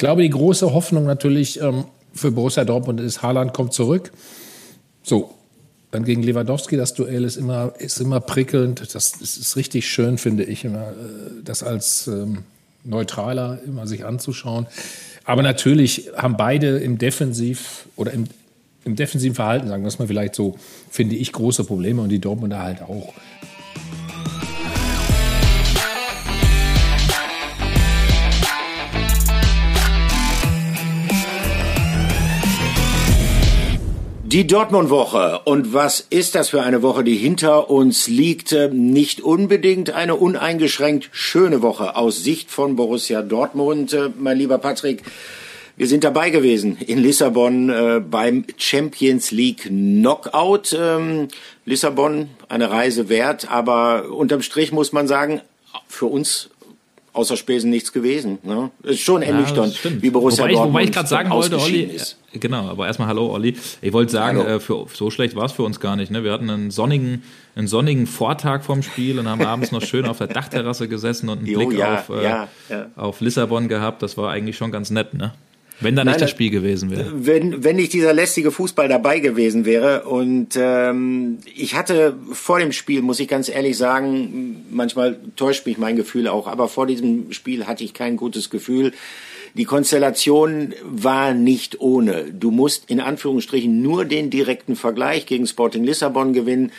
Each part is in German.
glaube, die große Hoffnung natürlich ähm, für Borussia Dortmund ist, Haaland kommt zurück. So, dann gegen Lewandowski, das Duell ist immer, ist immer prickelnd. Das, das ist richtig schön, finde ich, immer, äh, das als ähm, Neutraler immer sich anzuschauen. Aber natürlich haben beide im Defensiv oder im, im defensiven Verhalten, sagen wir es mal vielleicht so, finde ich große Probleme und die Dortmunder halt auch. Die Dortmund-Woche. Und was ist das für eine Woche, die hinter uns liegt? Nicht unbedingt eine uneingeschränkt schöne Woche aus Sicht von Borussia Dortmund. Mein lieber Patrick, wir sind dabei gewesen in Lissabon äh, beim Champions League Knockout. Ähm, Lissabon, eine Reise wert, aber unterm Strich muss man sagen, für uns außer Spesen nichts gewesen. Ne? Ist schon ernüchternd, ja, wie Borussia wobei Dortmund ich, wobei ich gerade sagen wollte, Olli, ist. Genau, aber erstmal hallo Olli. Ich wollte sagen, äh, für, so schlecht war es für uns gar nicht. Ne? Wir hatten einen sonnigen, einen sonnigen Vortag vom Spiel und haben abends noch schön auf der Dachterrasse gesessen und einen jo, Blick ja, auf, äh, ja, auf Lissabon gehabt. Das war eigentlich schon ganz nett, ne? Wenn da nicht Nein, das Spiel gewesen wäre. Wenn, wenn nicht dieser lästige Fußball dabei gewesen wäre. Und ähm, ich hatte vor dem Spiel, muss ich ganz ehrlich sagen, manchmal täuscht mich mein Gefühl auch, aber vor diesem Spiel hatte ich kein gutes Gefühl. Die Konstellation war nicht ohne. Du musst in Anführungsstrichen nur den direkten Vergleich gegen Sporting Lissabon gewinnen,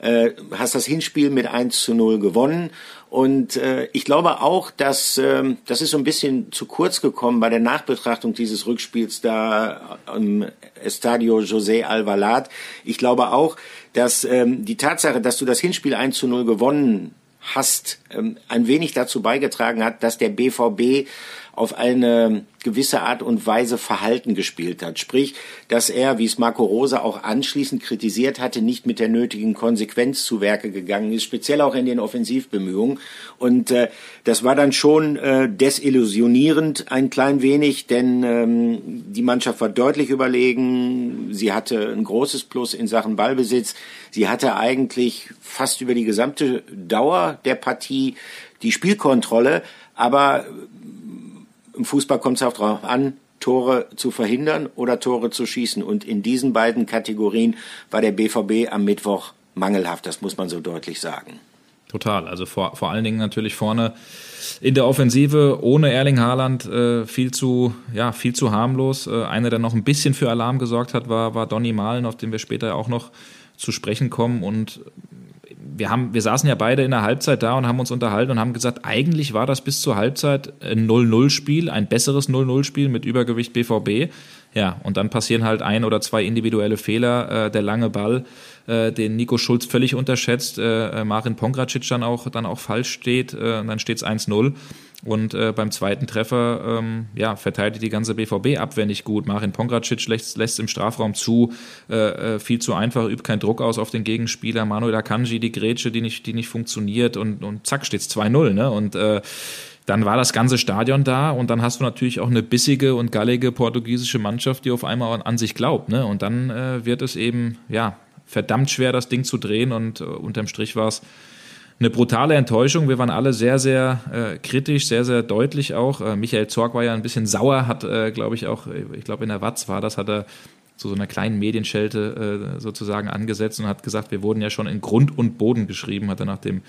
äh, hast das Hinspiel mit 1 zu 0 gewonnen und äh, ich glaube auch, dass äh, das ist so ein bisschen zu kurz gekommen bei der Nachbetrachtung dieses Rückspiels da im Estadio José Alvalade. Ich glaube auch, dass ähm, die Tatsache, dass du das Hinspiel 1 zu 0 gewonnen hast, ähm, ein wenig dazu beigetragen hat, dass der BVB auf eine gewisse Art und Weise Verhalten gespielt hat. Sprich, dass er, wie es Marco Rosa auch anschließend kritisiert hatte, nicht mit der nötigen Konsequenz zu Werke gegangen ist, speziell auch in den Offensivbemühungen. Und äh, das war dann schon äh, desillusionierend ein klein wenig, denn ähm, die Mannschaft war deutlich überlegen. Sie hatte ein großes Plus in Sachen Ballbesitz. Sie hatte eigentlich fast über die gesamte Dauer der Partie die Spielkontrolle, aber im Fußball kommt es auch darauf an, Tore zu verhindern oder Tore zu schießen. Und in diesen beiden Kategorien war der BVB am Mittwoch mangelhaft, das muss man so deutlich sagen. Total, also vor, vor allen Dingen natürlich vorne in der Offensive ohne Erling Haaland äh, viel zu ja viel zu harmlos. Äh, einer, der noch ein bisschen für Alarm gesorgt hat, war war Donny Malen, auf den wir später auch noch zu sprechen kommen und wir haben, wir saßen ja beide in der Halbzeit da und haben uns unterhalten und haben gesagt, eigentlich war das bis zur Halbzeit ein 0-0-Spiel, ein besseres 0-0-Spiel mit Übergewicht BVB. Ja, und dann passieren halt ein oder zwei individuelle Fehler, äh, der lange Ball, äh, den Nico Schulz völlig unterschätzt, äh, Marin Pongracic dann auch, dann auch falsch steht, äh, und dann steht es 1-0. Und äh, beim zweiten Treffer ähm, ja, verteidigt die ganze BVB-Abwehr nicht gut. Marin Pongracic lässt, lässt im Strafraum zu, äh, äh, viel zu einfach, übt keinen Druck aus auf den Gegenspieler. Manuel Akanji, die Grätsche, die nicht, die nicht funktioniert und, und zack, steht's 2-0. Ne? Und äh, dann war das ganze Stadion da und dann hast du natürlich auch eine bissige und gallige portugiesische Mannschaft, die auf einmal an sich glaubt. Ne? Und dann äh, wird es eben ja verdammt schwer, das Ding zu drehen und äh, unterm Strich war es eine brutale Enttäuschung. Wir waren alle sehr, sehr äh, kritisch, sehr, sehr deutlich auch. Äh, Michael Zorg war ja ein bisschen sauer, hat, äh, glaube ich, auch, ich glaube in der Watz war das, hat er zu so einer kleinen Medienschelte äh, sozusagen angesetzt und hat gesagt, wir wurden ja schon in Grund und Boden geschrieben, hat er nach dem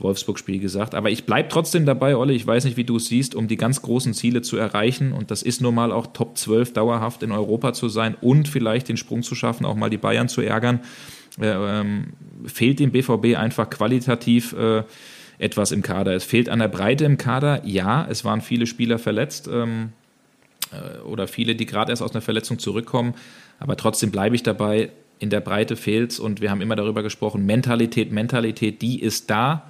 Wolfsburg-Spiel gesagt. Aber ich bleibe trotzdem dabei, Olli, ich weiß nicht, wie du es siehst, um die ganz großen Ziele zu erreichen. Und das ist nun mal auch Top 12 dauerhaft in Europa zu sein und vielleicht den Sprung zu schaffen, auch mal die Bayern zu ärgern äh, ähm, fehlt dem BVB einfach qualitativ äh, etwas im Kader. Es fehlt an der Breite im Kader. Ja, es waren viele Spieler verletzt ähm, äh, oder viele, die gerade erst aus einer Verletzung zurückkommen. Aber trotzdem bleibe ich dabei, in der Breite fehlt es und wir haben immer darüber gesprochen, Mentalität, Mentalität, die ist da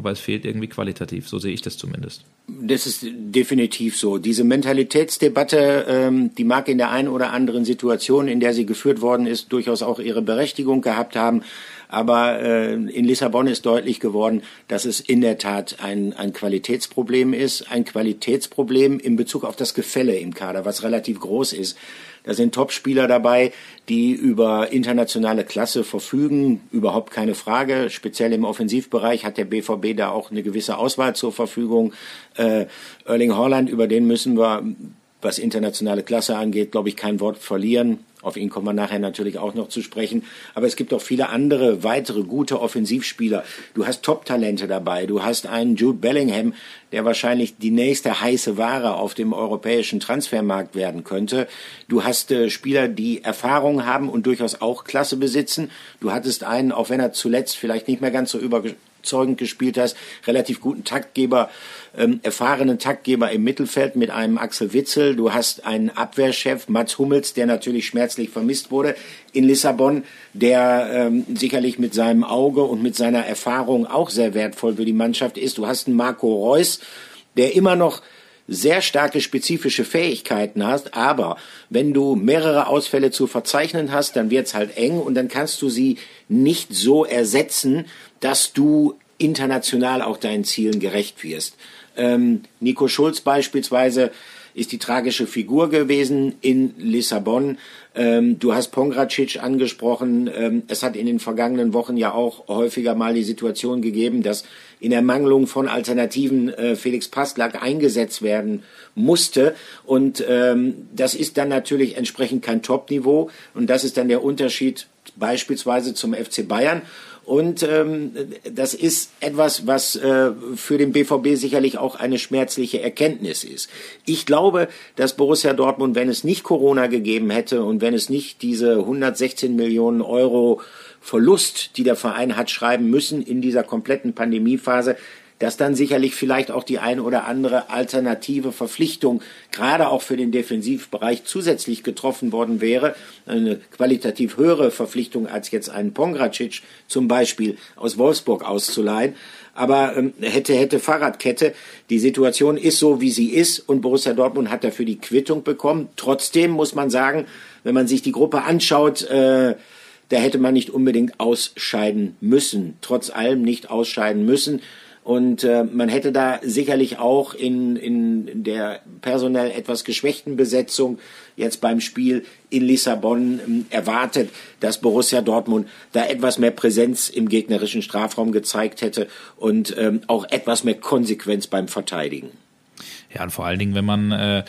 aber es fehlt irgendwie qualitativ. So sehe ich das zumindest. Das ist definitiv so. Diese Mentalitätsdebatte, ähm, die mag in der einen oder anderen Situation, in der sie geführt worden ist, durchaus auch ihre Berechtigung gehabt haben. Aber äh, in Lissabon ist deutlich geworden, dass es in der Tat ein, ein Qualitätsproblem ist. Ein Qualitätsproblem in Bezug auf das Gefälle im Kader, was relativ groß ist. Da sind Topspieler dabei, die über internationale Klasse verfügen, überhaupt keine Frage. Speziell im Offensivbereich hat der BVB da auch eine gewisse Auswahl zur Verfügung. Äh, Erling Haaland, über den müssen wir was internationale Klasse angeht, glaube ich, kein Wort verlieren. Auf ihn kommen wir nachher natürlich auch noch zu sprechen. Aber es gibt auch viele andere weitere gute Offensivspieler. Du hast Top-Talente dabei. Du hast einen Jude Bellingham, der wahrscheinlich die nächste heiße Ware auf dem europäischen Transfermarkt werden könnte. Du hast äh, Spieler, die Erfahrung haben und durchaus auch Klasse besitzen. Du hattest einen, auch wenn er zuletzt vielleicht nicht mehr ganz so überzeugend gespielt hast, relativ guten Taktgeber ähm, erfahrenen Taktgeber im Mittelfeld mit einem Axel Witzel. Du hast einen Abwehrchef, Mats Hummels, der natürlich schmerzlich vermisst wurde in Lissabon, der ähm, sicherlich mit seinem Auge und mit seiner Erfahrung auch sehr wertvoll für die Mannschaft ist. Du hast einen Marco Reus, der immer noch sehr starke spezifische Fähigkeiten hast, aber wenn du mehrere Ausfälle zu verzeichnen hast, dann wird's halt eng und dann kannst du sie nicht so ersetzen, dass du international auch deinen Zielen gerecht wirst. Ähm, Nico Schulz beispielsweise ist die tragische Figur gewesen in Lissabon. Ähm, du hast Pongracic angesprochen. Ähm, es hat in den vergangenen Wochen ja auch häufiger mal die Situation gegeben, dass in Ermangelung von Alternativen äh, Felix Passlack eingesetzt werden musste. Und ähm, das ist dann natürlich entsprechend kein Top-Niveau. Und das ist dann der Unterschied beispielsweise zum FC Bayern. Und ähm, das ist etwas, was äh, für den BVB sicherlich auch eine schmerzliche Erkenntnis ist. Ich glaube, dass Borussia Dortmund, wenn es nicht Corona gegeben hätte und wenn es nicht diese 116 Millionen Euro Verlust, die der Verein hat schreiben müssen in dieser kompletten Pandemiephase, dass dann sicherlich vielleicht auch die eine oder andere alternative Verpflichtung gerade auch für den Defensivbereich zusätzlich getroffen worden wäre. Eine qualitativ höhere Verpflichtung als jetzt einen Pongracic zum Beispiel aus Wolfsburg auszuleihen. Aber ähm, hätte, hätte Fahrradkette. Die Situation ist so, wie sie ist und Borussia Dortmund hat dafür die Quittung bekommen. Trotzdem muss man sagen, wenn man sich die Gruppe anschaut, äh, da hätte man nicht unbedingt ausscheiden müssen, trotz allem nicht ausscheiden müssen. Und äh, man hätte da sicherlich auch in, in der personell etwas geschwächten Besetzung jetzt beim Spiel in Lissabon ähm, erwartet, dass Borussia Dortmund da etwas mehr Präsenz im gegnerischen Strafraum gezeigt hätte und ähm, auch etwas mehr Konsequenz beim Verteidigen. Ja, und vor allen Dingen, wenn man, äh,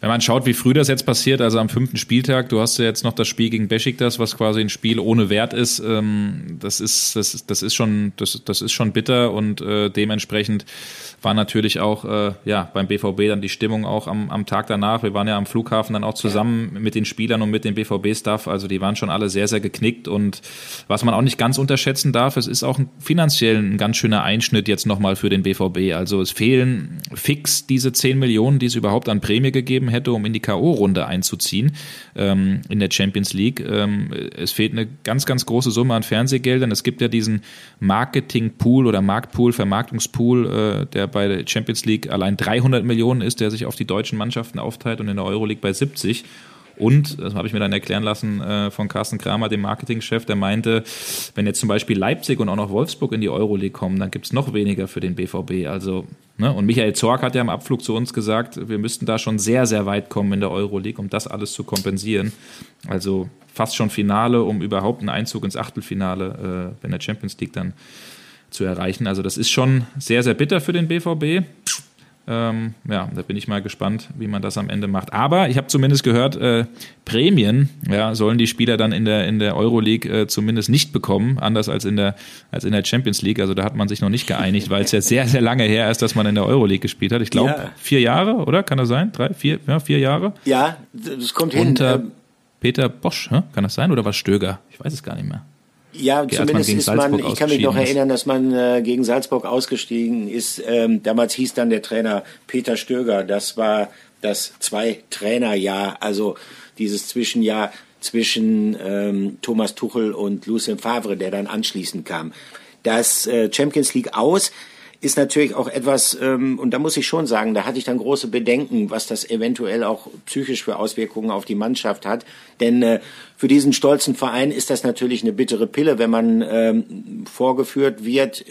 wenn man schaut, wie früh das jetzt passiert, also am fünften Spieltag, du hast ja jetzt noch das Spiel gegen Besiktas, was quasi ein Spiel ohne Wert ist, ähm, das ist, das, das ist schon, das, das ist schon bitter und äh, dementsprechend war natürlich auch äh, ja beim BVB dann die Stimmung auch am, am Tag danach. Wir waren ja am Flughafen dann auch zusammen mit den Spielern und mit dem BVB-Staff. Also die waren schon alle sehr, sehr geknickt. Und was man auch nicht ganz unterschätzen darf, es ist auch finanziell ein ganz schöner Einschnitt jetzt nochmal für den BVB. Also es fehlen fix diese 10 Millionen, die es überhaupt an Prämie gegeben hätte, um in die K.O.-Runde einzuziehen ähm, in der Champions League. Ähm, es fehlt eine ganz, ganz große Summe an Fernsehgeldern. Es gibt ja diesen Marketing-Pool oder Marktpool, Vermarktungspool, äh, der bei der Champions League allein 300 Millionen ist, der sich auf die deutschen Mannschaften aufteilt und in der Euroleague bei 70. Und, das habe ich mir dann erklären lassen äh, von Carsten Kramer, dem Marketingchef, der meinte, wenn jetzt zum Beispiel Leipzig und auch noch Wolfsburg in die Euroleague kommen, dann gibt es noch weniger für den BVB. Also, ne? Und Michael Zorg hat ja im Abflug zu uns gesagt, wir müssten da schon sehr, sehr weit kommen in der Euroleague, um das alles zu kompensieren. Also fast schon Finale, um überhaupt einen Einzug ins Achtelfinale, äh, wenn der Champions League dann zu erreichen. Also das ist schon sehr, sehr bitter für den BVB. Ähm, ja, da bin ich mal gespannt, wie man das am Ende macht. Aber ich habe zumindest gehört, äh, Prämien ja, sollen die Spieler dann in der, in der Euroleague äh, zumindest nicht bekommen, anders als in, der, als in der Champions League. Also da hat man sich noch nicht geeinigt, weil es ja sehr, sehr lange her ist, dass man in der Euroleague gespielt hat. Ich glaube, ja. vier Jahre, oder? Kann das sein? Drei, vier, ja, vier Jahre? Ja, das kommt hin. Unter ähm, Peter Bosch, hä? kann das sein? Oder was Stöger? Ich weiß es gar nicht mehr. Ja, zumindest ist man, ich kann mich noch erinnern, dass man äh, gegen Salzburg ausgestiegen ist. Ähm, damals hieß dann der Trainer Peter Stöger. Das war das Zwei-Trainer-Jahr, also dieses Zwischenjahr zwischen ähm, Thomas Tuchel und Lucien Favre, der dann anschließend kam. Das äh, Champions League aus ist natürlich auch etwas, ähm, und da muss ich schon sagen, da hatte ich dann große Bedenken, was das eventuell auch psychisch für Auswirkungen auf die Mannschaft hat. Denn äh, für diesen stolzen Verein ist das natürlich eine bittere Pille, wenn man ähm, vorgeführt wird,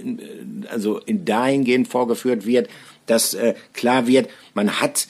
also in dahingehend vorgeführt wird, dass äh, klar wird, man hat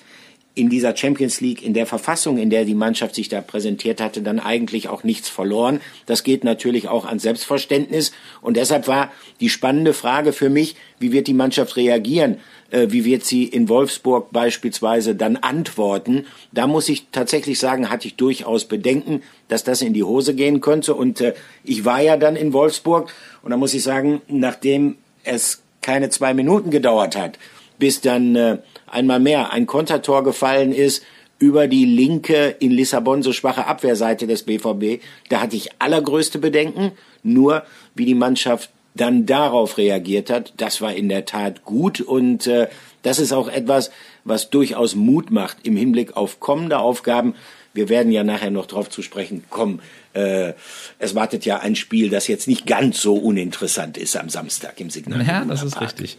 in dieser Champions League, in der Verfassung, in der die Mannschaft sich da präsentiert hatte, dann eigentlich auch nichts verloren. Das geht natürlich auch an Selbstverständnis. Und deshalb war die spannende Frage für mich, wie wird die Mannschaft reagieren? Äh, wie wird sie in Wolfsburg beispielsweise dann antworten? Da muss ich tatsächlich sagen, hatte ich durchaus Bedenken, dass das in die Hose gehen könnte. Und äh, ich war ja dann in Wolfsburg und da muss ich sagen, nachdem es keine zwei Minuten gedauert hat, bis dann äh, einmal mehr ein Kontertor gefallen ist über die linke in Lissabon so schwache Abwehrseite des BVB. Da hatte ich allergrößte Bedenken. Nur wie die Mannschaft dann darauf reagiert hat, das war in der Tat gut und äh, das ist auch etwas, was durchaus Mut macht im Hinblick auf kommende Aufgaben. Wir werden ja nachher noch darauf zu sprechen kommen. Äh, es wartet ja ein Spiel, das jetzt nicht ganz so uninteressant ist am Samstag im Signal. Ja, das ist richtig.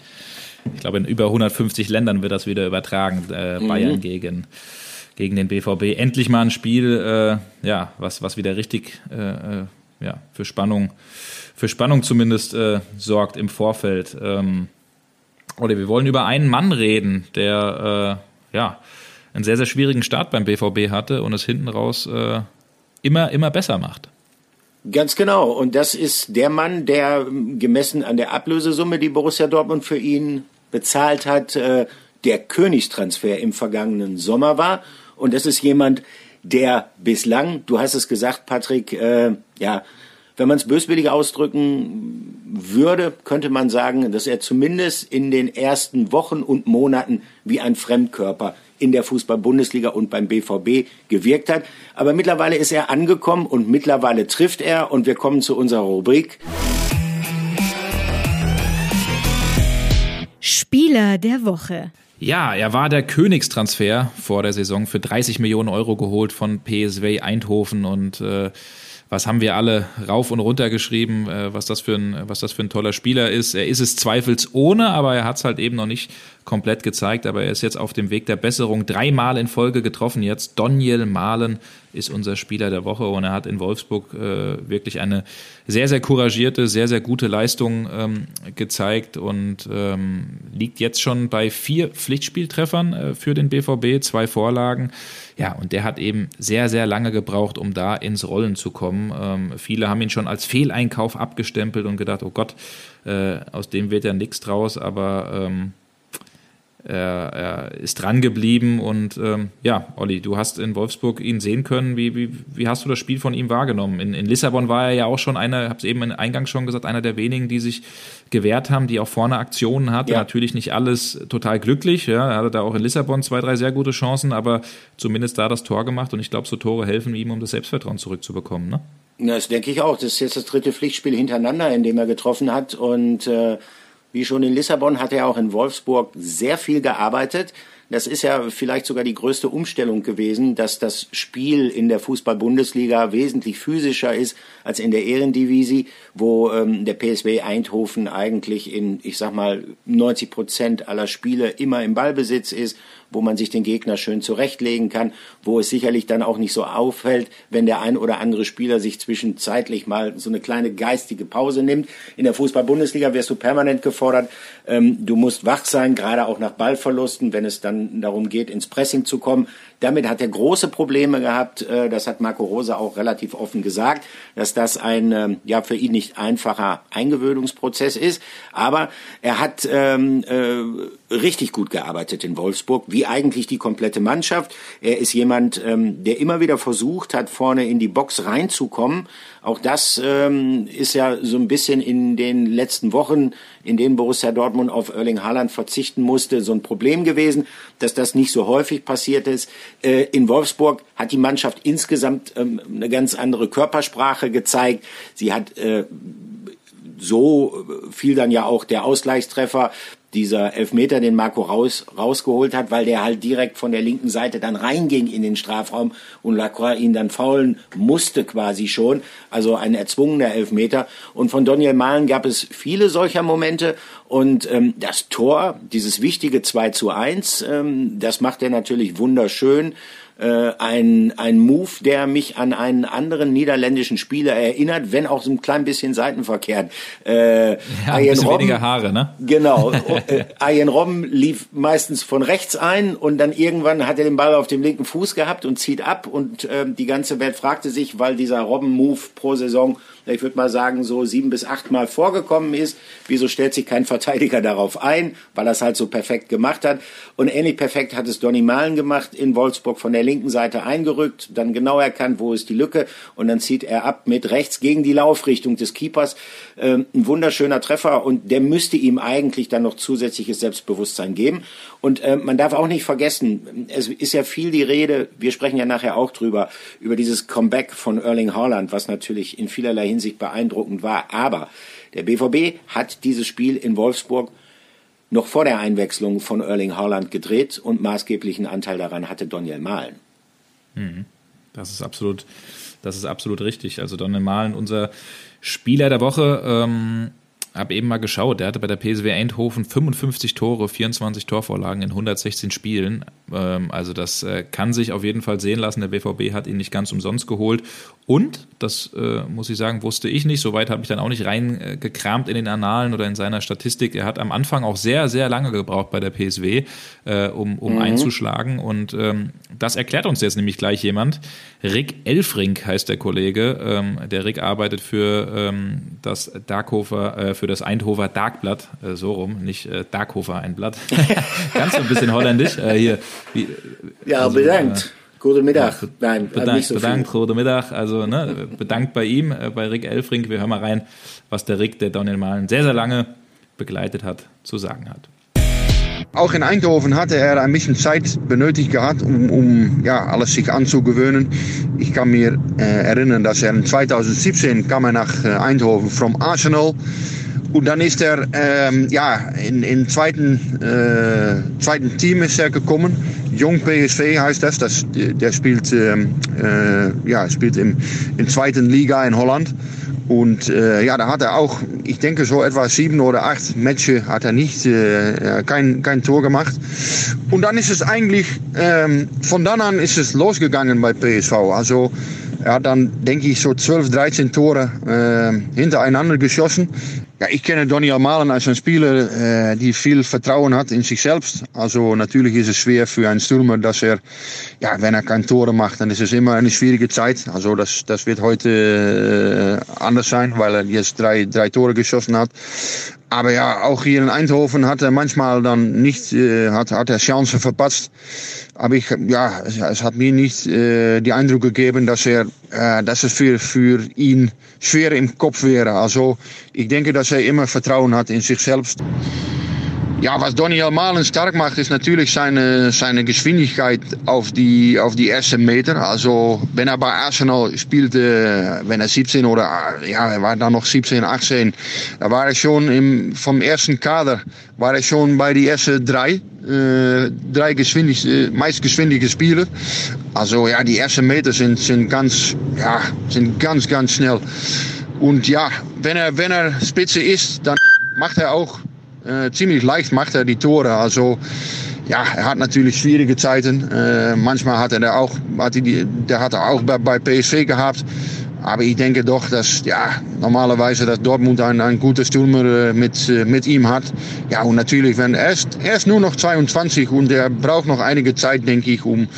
Ich glaube, in über 150 Ländern wird das wieder übertragen. Äh, mhm. Bayern gegen, gegen den BVB. Endlich mal ein Spiel, äh, ja, was, was wieder richtig äh, äh, ja, für Spannung, für Spannung zumindest äh, sorgt im Vorfeld. Ähm, oder wir wollen über einen Mann reden, der äh, ja einen sehr, sehr schwierigen Start beim BVB hatte und es hinten raus immer, immer besser macht. Ganz genau. Und das ist der Mann, der gemessen an der Ablösesumme, die Borussia Dortmund für ihn bezahlt hat, äh, der Königstransfer im vergangenen Sommer war. Und das ist jemand, der bislang, du hast es gesagt, Patrick, äh, ja, wenn man es böswillig ausdrücken würde, könnte man sagen, dass er zumindest in den ersten Wochen und Monaten wie ein Fremdkörper in der Fußball-Bundesliga und beim BVB gewirkt hat. Aber mittlerweile ist er angekommen und mittlerweile trifft er und wir kommen zu unserer Rubrik. Spieler der Woche. Ja, er war der Königstransfer vor der Saison für 30 Millionen Euro geholt von PSV Eindhoven und äh, was haben wir alle rauf und runter geschrieben, äh, was das für ein, was das für ein toller Spieler ist. Er ist es zweifelsohne, aber er hat es halt eben noch nicht komplett gezeigt. Aber er ist jetzt auf dem Weg der Besserung. Dreimal in Folge getroffen jetzt. Doniel Mahlen ist unser Spieler der Woche und er hat in Wolfsburg äh, wirklich eine sehr, sehr couragierte, sehr, sehr gute Leistung ähm, gezeigt und ähm, liegt jetzt schon bei vier Pflichtspieltreffern äh, für den BVB, zwei Vorlagen. Ja, und der hat eben sehr, sehr lange gebraucht, um da ins Rollen zu kommen. Ähm, viele haben ihn schon als Fehleinkauf abgestempelt und gedacht, oh Gott, äh, aus dem wird ja nichts draus, aber ähm, er, er ist dran geblieben und ähm, ja, Olli, du hast in Wolfsburg ihn sehen können. Wie, wie, wie hast du das Spiel von ihm wahrgenommen? In, in Lissabon war er ja auch schon einer, habe es eben im Eingang schon gesagt, einer der wenigen, die sich gewehrt haben, die auch vorne Aktionen hatte. Ja. Natürlich nicht alles total glücklich. Ja, er hatte da auch in Lissabon zwei, drei sehr gute Chancen, aber zumindest da das Tor gemacht und ich glaube, so Tore helfen ihm, um das Selbstvertrauen zurückzubekommen. Ne? Das denke ich auch. Das ist jetzt das dritte Pflichtspiel hintereinander, in dem er getroffen hat und äh wie schon in Lissabon hat er auch in Wolfsburg sehr viel gearbeitet. Das ist ja vielleicht sogar die größte Umstellung gewesen, dass das Spiel in der Fußball-Bundesliga wesentlich physischer ist als in der Ehrendivisie, wo ähm, der PSW Eindhoven eigentlich in, ich sag mal, 90 Prozent aller Spiele immer im Ballbesitz ist wo man sich den Gegner schön zurechtlegen kann, wo es sicherlich dann auch nicht so auffällt, wenn der ein oder andere Spieler sich zwischenzeitlich mal so eine kleine geistige Pause nimmt. In der Fußball-Bundesliga wirst du permanent gefordert. Ähm, du musst wach sein, gerade auch nach Ballverlusten, wenn es dann darum geht, ins Pressing zu kommen. Damit hat er große Probleme gehabt. Äh, das hat Marco Rose auch relativ offen gesagt, dass das ein ähm, ja für ihn nicht einfacher Eingewöhnungsprozess ist. Aber er hat ähm, äh, richtig gut gearbeitet in Wolfsburg, wie eigentlich die komplette Mannschaft. Er ist jemand, ähm, der immer wieder versucht hat, vorne in die Box reinzukommen. Auch das ähm, ist ja so ein bisschen in den letzten Wochen, in denen Borussia Dortmund auf Erling Haaland verzichten musste, so ein Problem gewesen, dass das nicht so häufig passiert ist. Äh, in Wolfsburg hat die Mannschaft insgesamt ähm, eine ganz andere Körpersprache gezeigt. Sie hat äh, so fiel dann ja auch der Ausgleichstreffer dieser Elfmeter, den Marco raus, rausgeholt hat, weil der halt direkt von der linken Seite dann reinging in den Strafraum und Lacroix ihn dann faulen musste quasi schon. Also ein erzwungener Elfmeter. Und von Daniel Mahlen gab es viele solcher Momente. Und ähm, das Tor, dieses wichtige 2 zu 1, ähm, das macht er natürlich wunderschön. Äh, ein, ein Move, der mich an einen anderen niederländischen Spieler erinnert, wenn auch so ein klein bisschen seitenverkehrt. Äh, ja, ein bisschen Robben, weniger Haare, ne? Genau. äh, Ian Robben lief meistens von rechts ein und dann irgendwann hat er den Ball auf dem linken Fuß gehabt und zieht ab und äh, die ganze Welt fragte sich, weil dieser Robben-Move pro Saison ich würde mal sagen, so sieben bis acht Mal vorgekommen ist. Wieso stellt sich kein Verteidiger darauf ein? Weil er es halt so perfekt gemacht hat. Und ähnlich perfekt hat es Donny Malen gemacht in Wolfsburg von der linken Seite eingerückt, dann genau erkannt, wo ist die Lücke und dann zieht er ab mit rechts gegen die Laufrichtung des Keepers. Ähm, ein wunderschöner Treffer und der müsste ihm eigentlich dann noch zusätzliches Selbstbewusstsein geben. Und äh, man darf auch nicht vergessen, es ist ja viel die Rede, wir sprechen ja nachher auch drüber, über dieses Comeback von Erling Haaland, was natürlich in vielerlei Hinsicht beeindruckend war. Aber der BVB hat dieses Spiel in Wolfsburg noch vor der Einwechslung von Erling Haaland gedreht und maßgeblichen Anteil daran hatte Daniel Mahlen. Mhm. Das ist absolut, das ist absolut richtig. Also Daniel Mahlen, unser Spieler der Woche, ähm, habe eben mal geschaut, der hatte bei der PSW Eindhoven 55 Tore, 24 Torvorlagen in 116 Spielen. Ähm, also das äh, kann sich auf jeden Fall sehen lassen. Der BVB hat ihn nicht ganz umsonst geholt. Und, das äh, muss ich sagen, wusste ich nicht, soweit habe ich dann auch nicht reingekramt in den Annalen oder in seiner Statistik. Er hat am Anfang auch sehr, sehr lange gebraucht bei der PSW, äh, um, um mhm. einzuschlagen. Und ähm, das erklärt uns jetzt nämlich gleich jemand. Rick Elfrink heißt der Kollege. Ähm, der Rick arbeitet für ähm, das Darkhofer, äh, für das Eindhover Darkblatt, äh, so rum, nicht äh, Darkhofer ein Blatt. Ganz ein bisschen holländisch. Äh, hier, wie, ja, also, bedankt. Äh, Guten Mittag. Ja, Nein, bedankt, nicht so bedankt, guten Mittag. Also ne, bedankt bei ihm, äh, bei Rick Elfrink. Wir hören mal rein, was der Rick, der Daniel Malen sehr, sehr lange begleitet hat, zu sagen hat. Auch in Eindhoven hatte er ein bisschen Zeit benötigt gehabt, um, um ja, alles sich anzugewöhnen. Ich kann mir äh, erinnern, dass er in 2017 kam er nach äh, Eindhoven vom Arsenal. Und dann ist er ähm, ja, in, in zweiten, äh, zweiten Team ist er gekommen. Jong PSV heißt das. das der spielt, ähm, äh, ja, spielt im, in zweiten Liga in Holland. Und äh, ja, da hat er auch, ich denke so etwa sieben oder acht Matches hat er nicht, äh, kein, kein Tor gemacht. Und dann ist es eigentlich, ähm, von dann an ist es losgegangen bei PSV. Also er hat dann, denke ich, so 12, 13 Tore äh, hintereinander geschossen. Ja, ich kenne Donny Almalen als ein Spieler, äh, die viel Vertrauen hat in sich selbst. Also natürlich ist es schwer für einen Stürmer, dass er, ja, wenn er kein Tore macht, dann ist es immer eine schwierige Zeit. Also das, das wird heute äh, anders sein, weil er jetzt drei, drei Tore geschossen hat. Aber ja, auch hier in Eindhoven hat er manchmal dann nicht, äh, hat, hat Chancen verpasst. Aber ja, es, es hat mir nicht äh, die Eindruck gegeben, dass er, äh, dass es für ihn schwer im Kopf wäre. Also ich denke, dass er immer Vertrauen hat in sich selbst. Ja, was Daniel Malen stark macht, ist natürlich seine, seine Geschwindigkeit auf die, auf die ersten Meter. Also, wenn er bei Arsenal spielte, wenn er 17 oder, ja, er war dann noch 17, 18, da war er schon im, vom ersten Kader, war er schon bei die ersten drei, äh, drei geschwindig, äh, meist geschwindige Spieler. Also, ja, die ersten Meter sind, sind ganz, ja, sind ganz, ganz schnell. Und ja, wenn er, wenn er Spitze ist, dann macht er auch äh, ziemlich leicht macht er die Tore. Also ja, er hat natürlich schwierige Zeiten. Äh, manchmal hat er auch, hat die, der hat er auch bei, bei PSV gehabt. Aber ich denke doch, dass ja, normalerweise dass Dortmund ein, ein guter Stürmer äh, mit, äh, mit ihm hat. Ja, und natürlich, wenn er ist, er ist nur noch 22 und er braucht noch einige Zeit, denke ich, um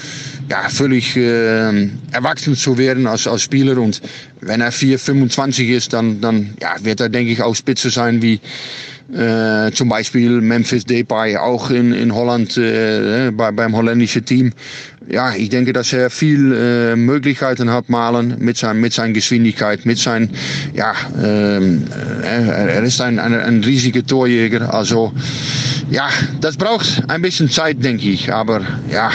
ja, völlig äh, erwachsen zu werden als, als Spieler. Und wenn er 4, 25 ist, dann, dann ja, wird er, denke ich, auch Spitze sein wie, äh, zum Beispiel Memphis Depay auch in, in Holland äh, bei, beim holländischen Team. Ja, ich denke, dass er viel äh, Möglichkeiten hat, Malen mit, sein, mit seiner Geschwindigkeit, mit sein, ja, ähm, äh, er ist ein, ein, ein riesiger Torjäger. Also, ja, das braucht ein bisschen Zeit, denke ich. Aber ja,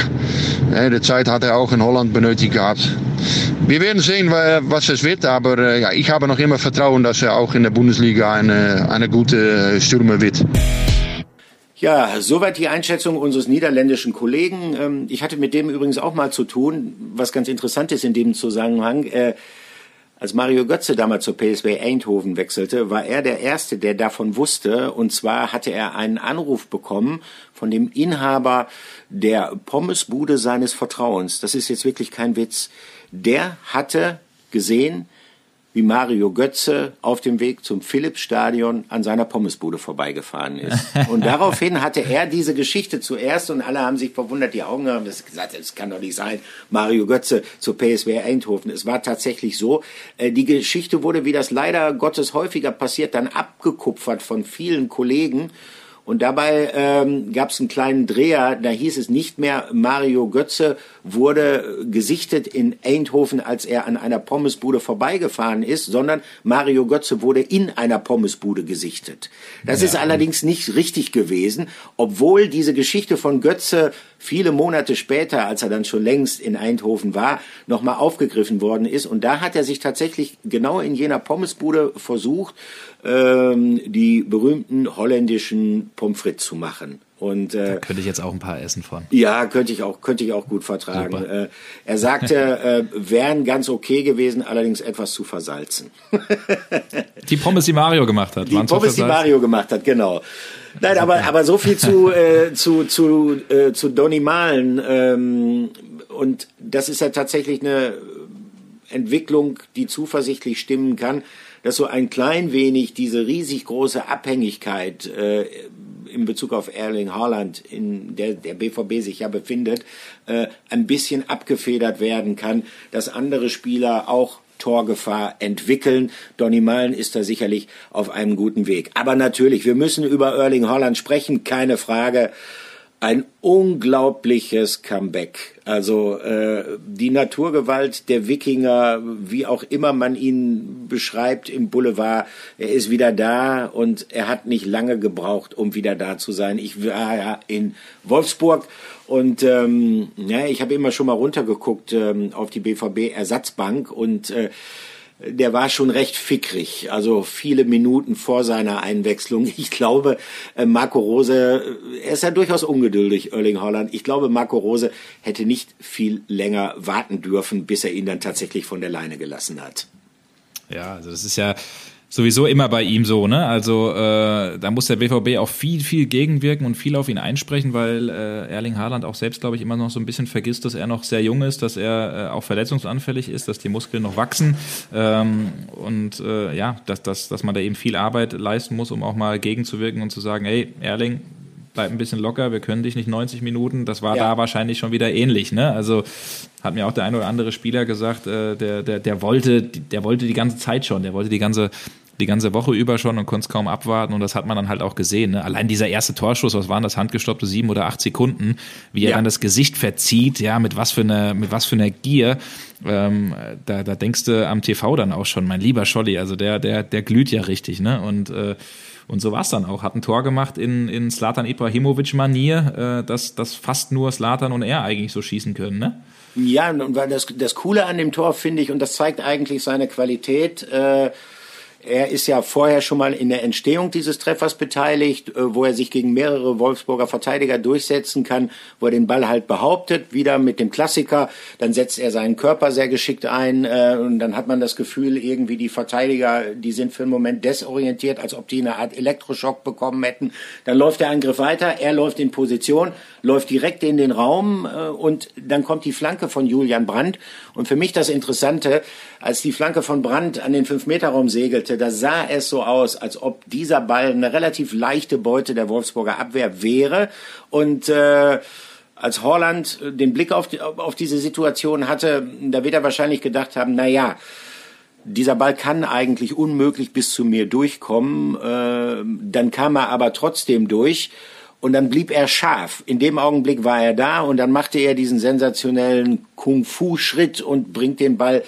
äh, die Zeit hat er auch in Holland benötigt gehabt. Wir werden sehen, was es wird, aber äh, ja, ich habe noch immer Vertrauen, dass er auch in der Bundesliga eine, eine gute Stürmer wird. Ja, soweit die Einschätzung unseres niederländischen Kollegen. Ähm, ich hatte mit dem übrigens auch mal zu tun, was ganz interessant ist in dem Zusammenhang. Äh, Als Mario Götze damals zur PSW Eindhoven wechselte, war er der Erste, der davon wusste. Und zwar hatte er einen Anruf bekommen von dem Inhaber der Pommesbude seines Vertrauens. Das ist jetzt wirklich kein Witz. Der hatte gesehen, wie Mario Götze auf dem Weg zum Philips-Stadion an seiner Pommesbude vorbeigefahren ist. Und daraufhin hatte er diese Geschichte zuerst und alle haben sich verwundert, die Augen haben gesagt, es kann doch nicht sein, Mario Götze zur PSW Eindhoven. Es war tatsächlich so. Äh, die Geschichte wurde, wie das leider Gottes häufiger passiert, dann abgekupfert von vielen Kollegen und dabei ähm, gab es einen kleinen Dreher, da hieß es nicht mehr, Mario Götze wurde gesichtet in Eindhoven, als er an einer Pommesbude vorbeigefahren ist, sondern Mario Götze wurde in einer Pommesbude gesichtet. Das ja. ist allerdings nicht richtig gewesen, obwohl diese Geschichte von Götze viele Monate später, als er dann schon längst in Eindhoven war, nochmal aufgegriffen worden ist. Und da hat er sich tatsächlich genau in jener Pommesbude versucht, ähm, die berühmten holländischen Pommes frites zu machen. Und, äh, da könnte ich jetzt auch ein paar essen von. Ja, könnte ich auch, könnte ich auch gut vertragen. Äh, er sagte, äh, wären ganz okay gewesen, allerdings etwas zu versalzen. die Pommes, die Mario gemacht hat. Die Pommes, die Mario gemacht hat, genau. Nein, aber, aber so viel zu, äh, zu, zu, äh, zu Donny Malen. Ähm, und das ist ja tatsächlich eine Entwicklung, die zuversichtlich stimmen kann dass so ein klein wenig diese riesig große Abhängigkeit äh, in Bezug auf Erling Haaland, in der der BVB sich ja befindet, äh, ein bisschen abgefedert werden kann, dass andere Spieler auch Torgefahr entwickeln. Donny Malen ist da sicherlich auf einem guten Weg. Aber natürlich, wir müssen über Erling Haaland sprechen, keine Frage ein unglaubliches Comeback. Also äh, die Naturgewalt der Wikinger, wie auch immer man ihn beschreibt im Boulevard, er ist wieder da und er hat nicht lange gebraucht, um wieder da zu sein. Ich war ja in Wolfsburg und ähm, ja, ich habe immer schon mal runtergeguckt ähm, auf die BVB Ersatzbank und äh, der war schon recht fickrig, also viele Minuten vor seiner Einwechslung. Ich glaube, äh, Marco Rose, äh, er ist ja durchaus ungeduldig, Erling Holland. Ich glaube, Marco Rose hätte nicht viel länger warten dürfen, bis er ihn dann tatsächlich von der Leine gelassen hat. Ja, also das ist ja, sowieso immer bei ihm so, ne? Also äh, da muss der BVB auch viel, viel gegenwirken und viel auf ihn einsprechen, weil äh, Erling Haaland auch selbst, glaube ich, immer noch so ein bisschen vergisst, dass er noch sehr jung ist, dass er äh, auch verletzungsanfällig ist, dass die Muskeln noch wachsen ähm, und äh, ja, dass, dass, dass man da eben viel Arbeit leisten muss, um auch mal gegenzuwirken und zu sagen, hey, Erling, bleib ein bisschen locker, wir können dich nicht 90 Minuten. Das war ja. da wahrscheinlich schon wieder ähnlich. Ne? Also hat mir auch der ein oder andere Spieler gesagt, äh, der, der, der wollte, der wollte die ganze Zeit schon, der wollte die ganze die ganze Woche über schon und konnte es kaum abwarten und das hat man dann halt auch gesehen. Ne? Allein dieser erste Torschuss, was waren das, handgestoppte sieben oder acht Sekunden, wie er dann das Gesicht verzieht, ja, mit was für einer, mit was für einer Gier. Ähm, da, da denkst du am TV dann auch schon, mein lieber Scholli, also der, der, der glüht ja richtig, ne? Und äh, und so war es dann auch. Hat ein Tor gemacht in, in Slatan Ibrahimovic-Manier, äh, dass, dass fast nur Slatan und er eigentlich so schießen können, ne? Ja, und weil das, das Coole an dem Tor finde ich, und das zeigt eigentlich seine Qualität, äh, er ist ja vorher schon mal in der Entstehung dieses Treffers beteiligt, äh, wo er sich gegen mehrere Wolfsburger Verteidiger durchsetzen kann, wo er den Ball halt behauptet, wieder mit dem Klassiker. Dann setzt er seinen Körper sehr geschickt ein äh, und dann hat man das Gefühl, irgendwie die Verteidiger, die sind für einen Moment desorientiert, als ob die eine Art Elektroschock bekommen hätten. Dann läuft der Angriff weiter, er läuft in Position, läuft direkt in den Raum äh, und dann kommt die Flanke von Julian Brandt. Und für mich das Interessante, als die Flanke von Brandt an den Fünf-Meter-Raum segelte, da sah es so aus, als ob dieser Ball eine relativ leichte Beute der Wolfsburger Abwehr wäre. Und äh, als Holland den Blick auf, die, auf diese Situation hatte, da wird er wahrscheinlich gedacht haben, na ja, dieser Ball kann eigentlich unmöglich bis zu mir durchkommen. Äh, dann kam er aber trotzdem durch und dann blieb er scharf. In dem Augenblick war er da und dann machte er diesen sensationellen Kung-Fu-Schritt und bringt den Ball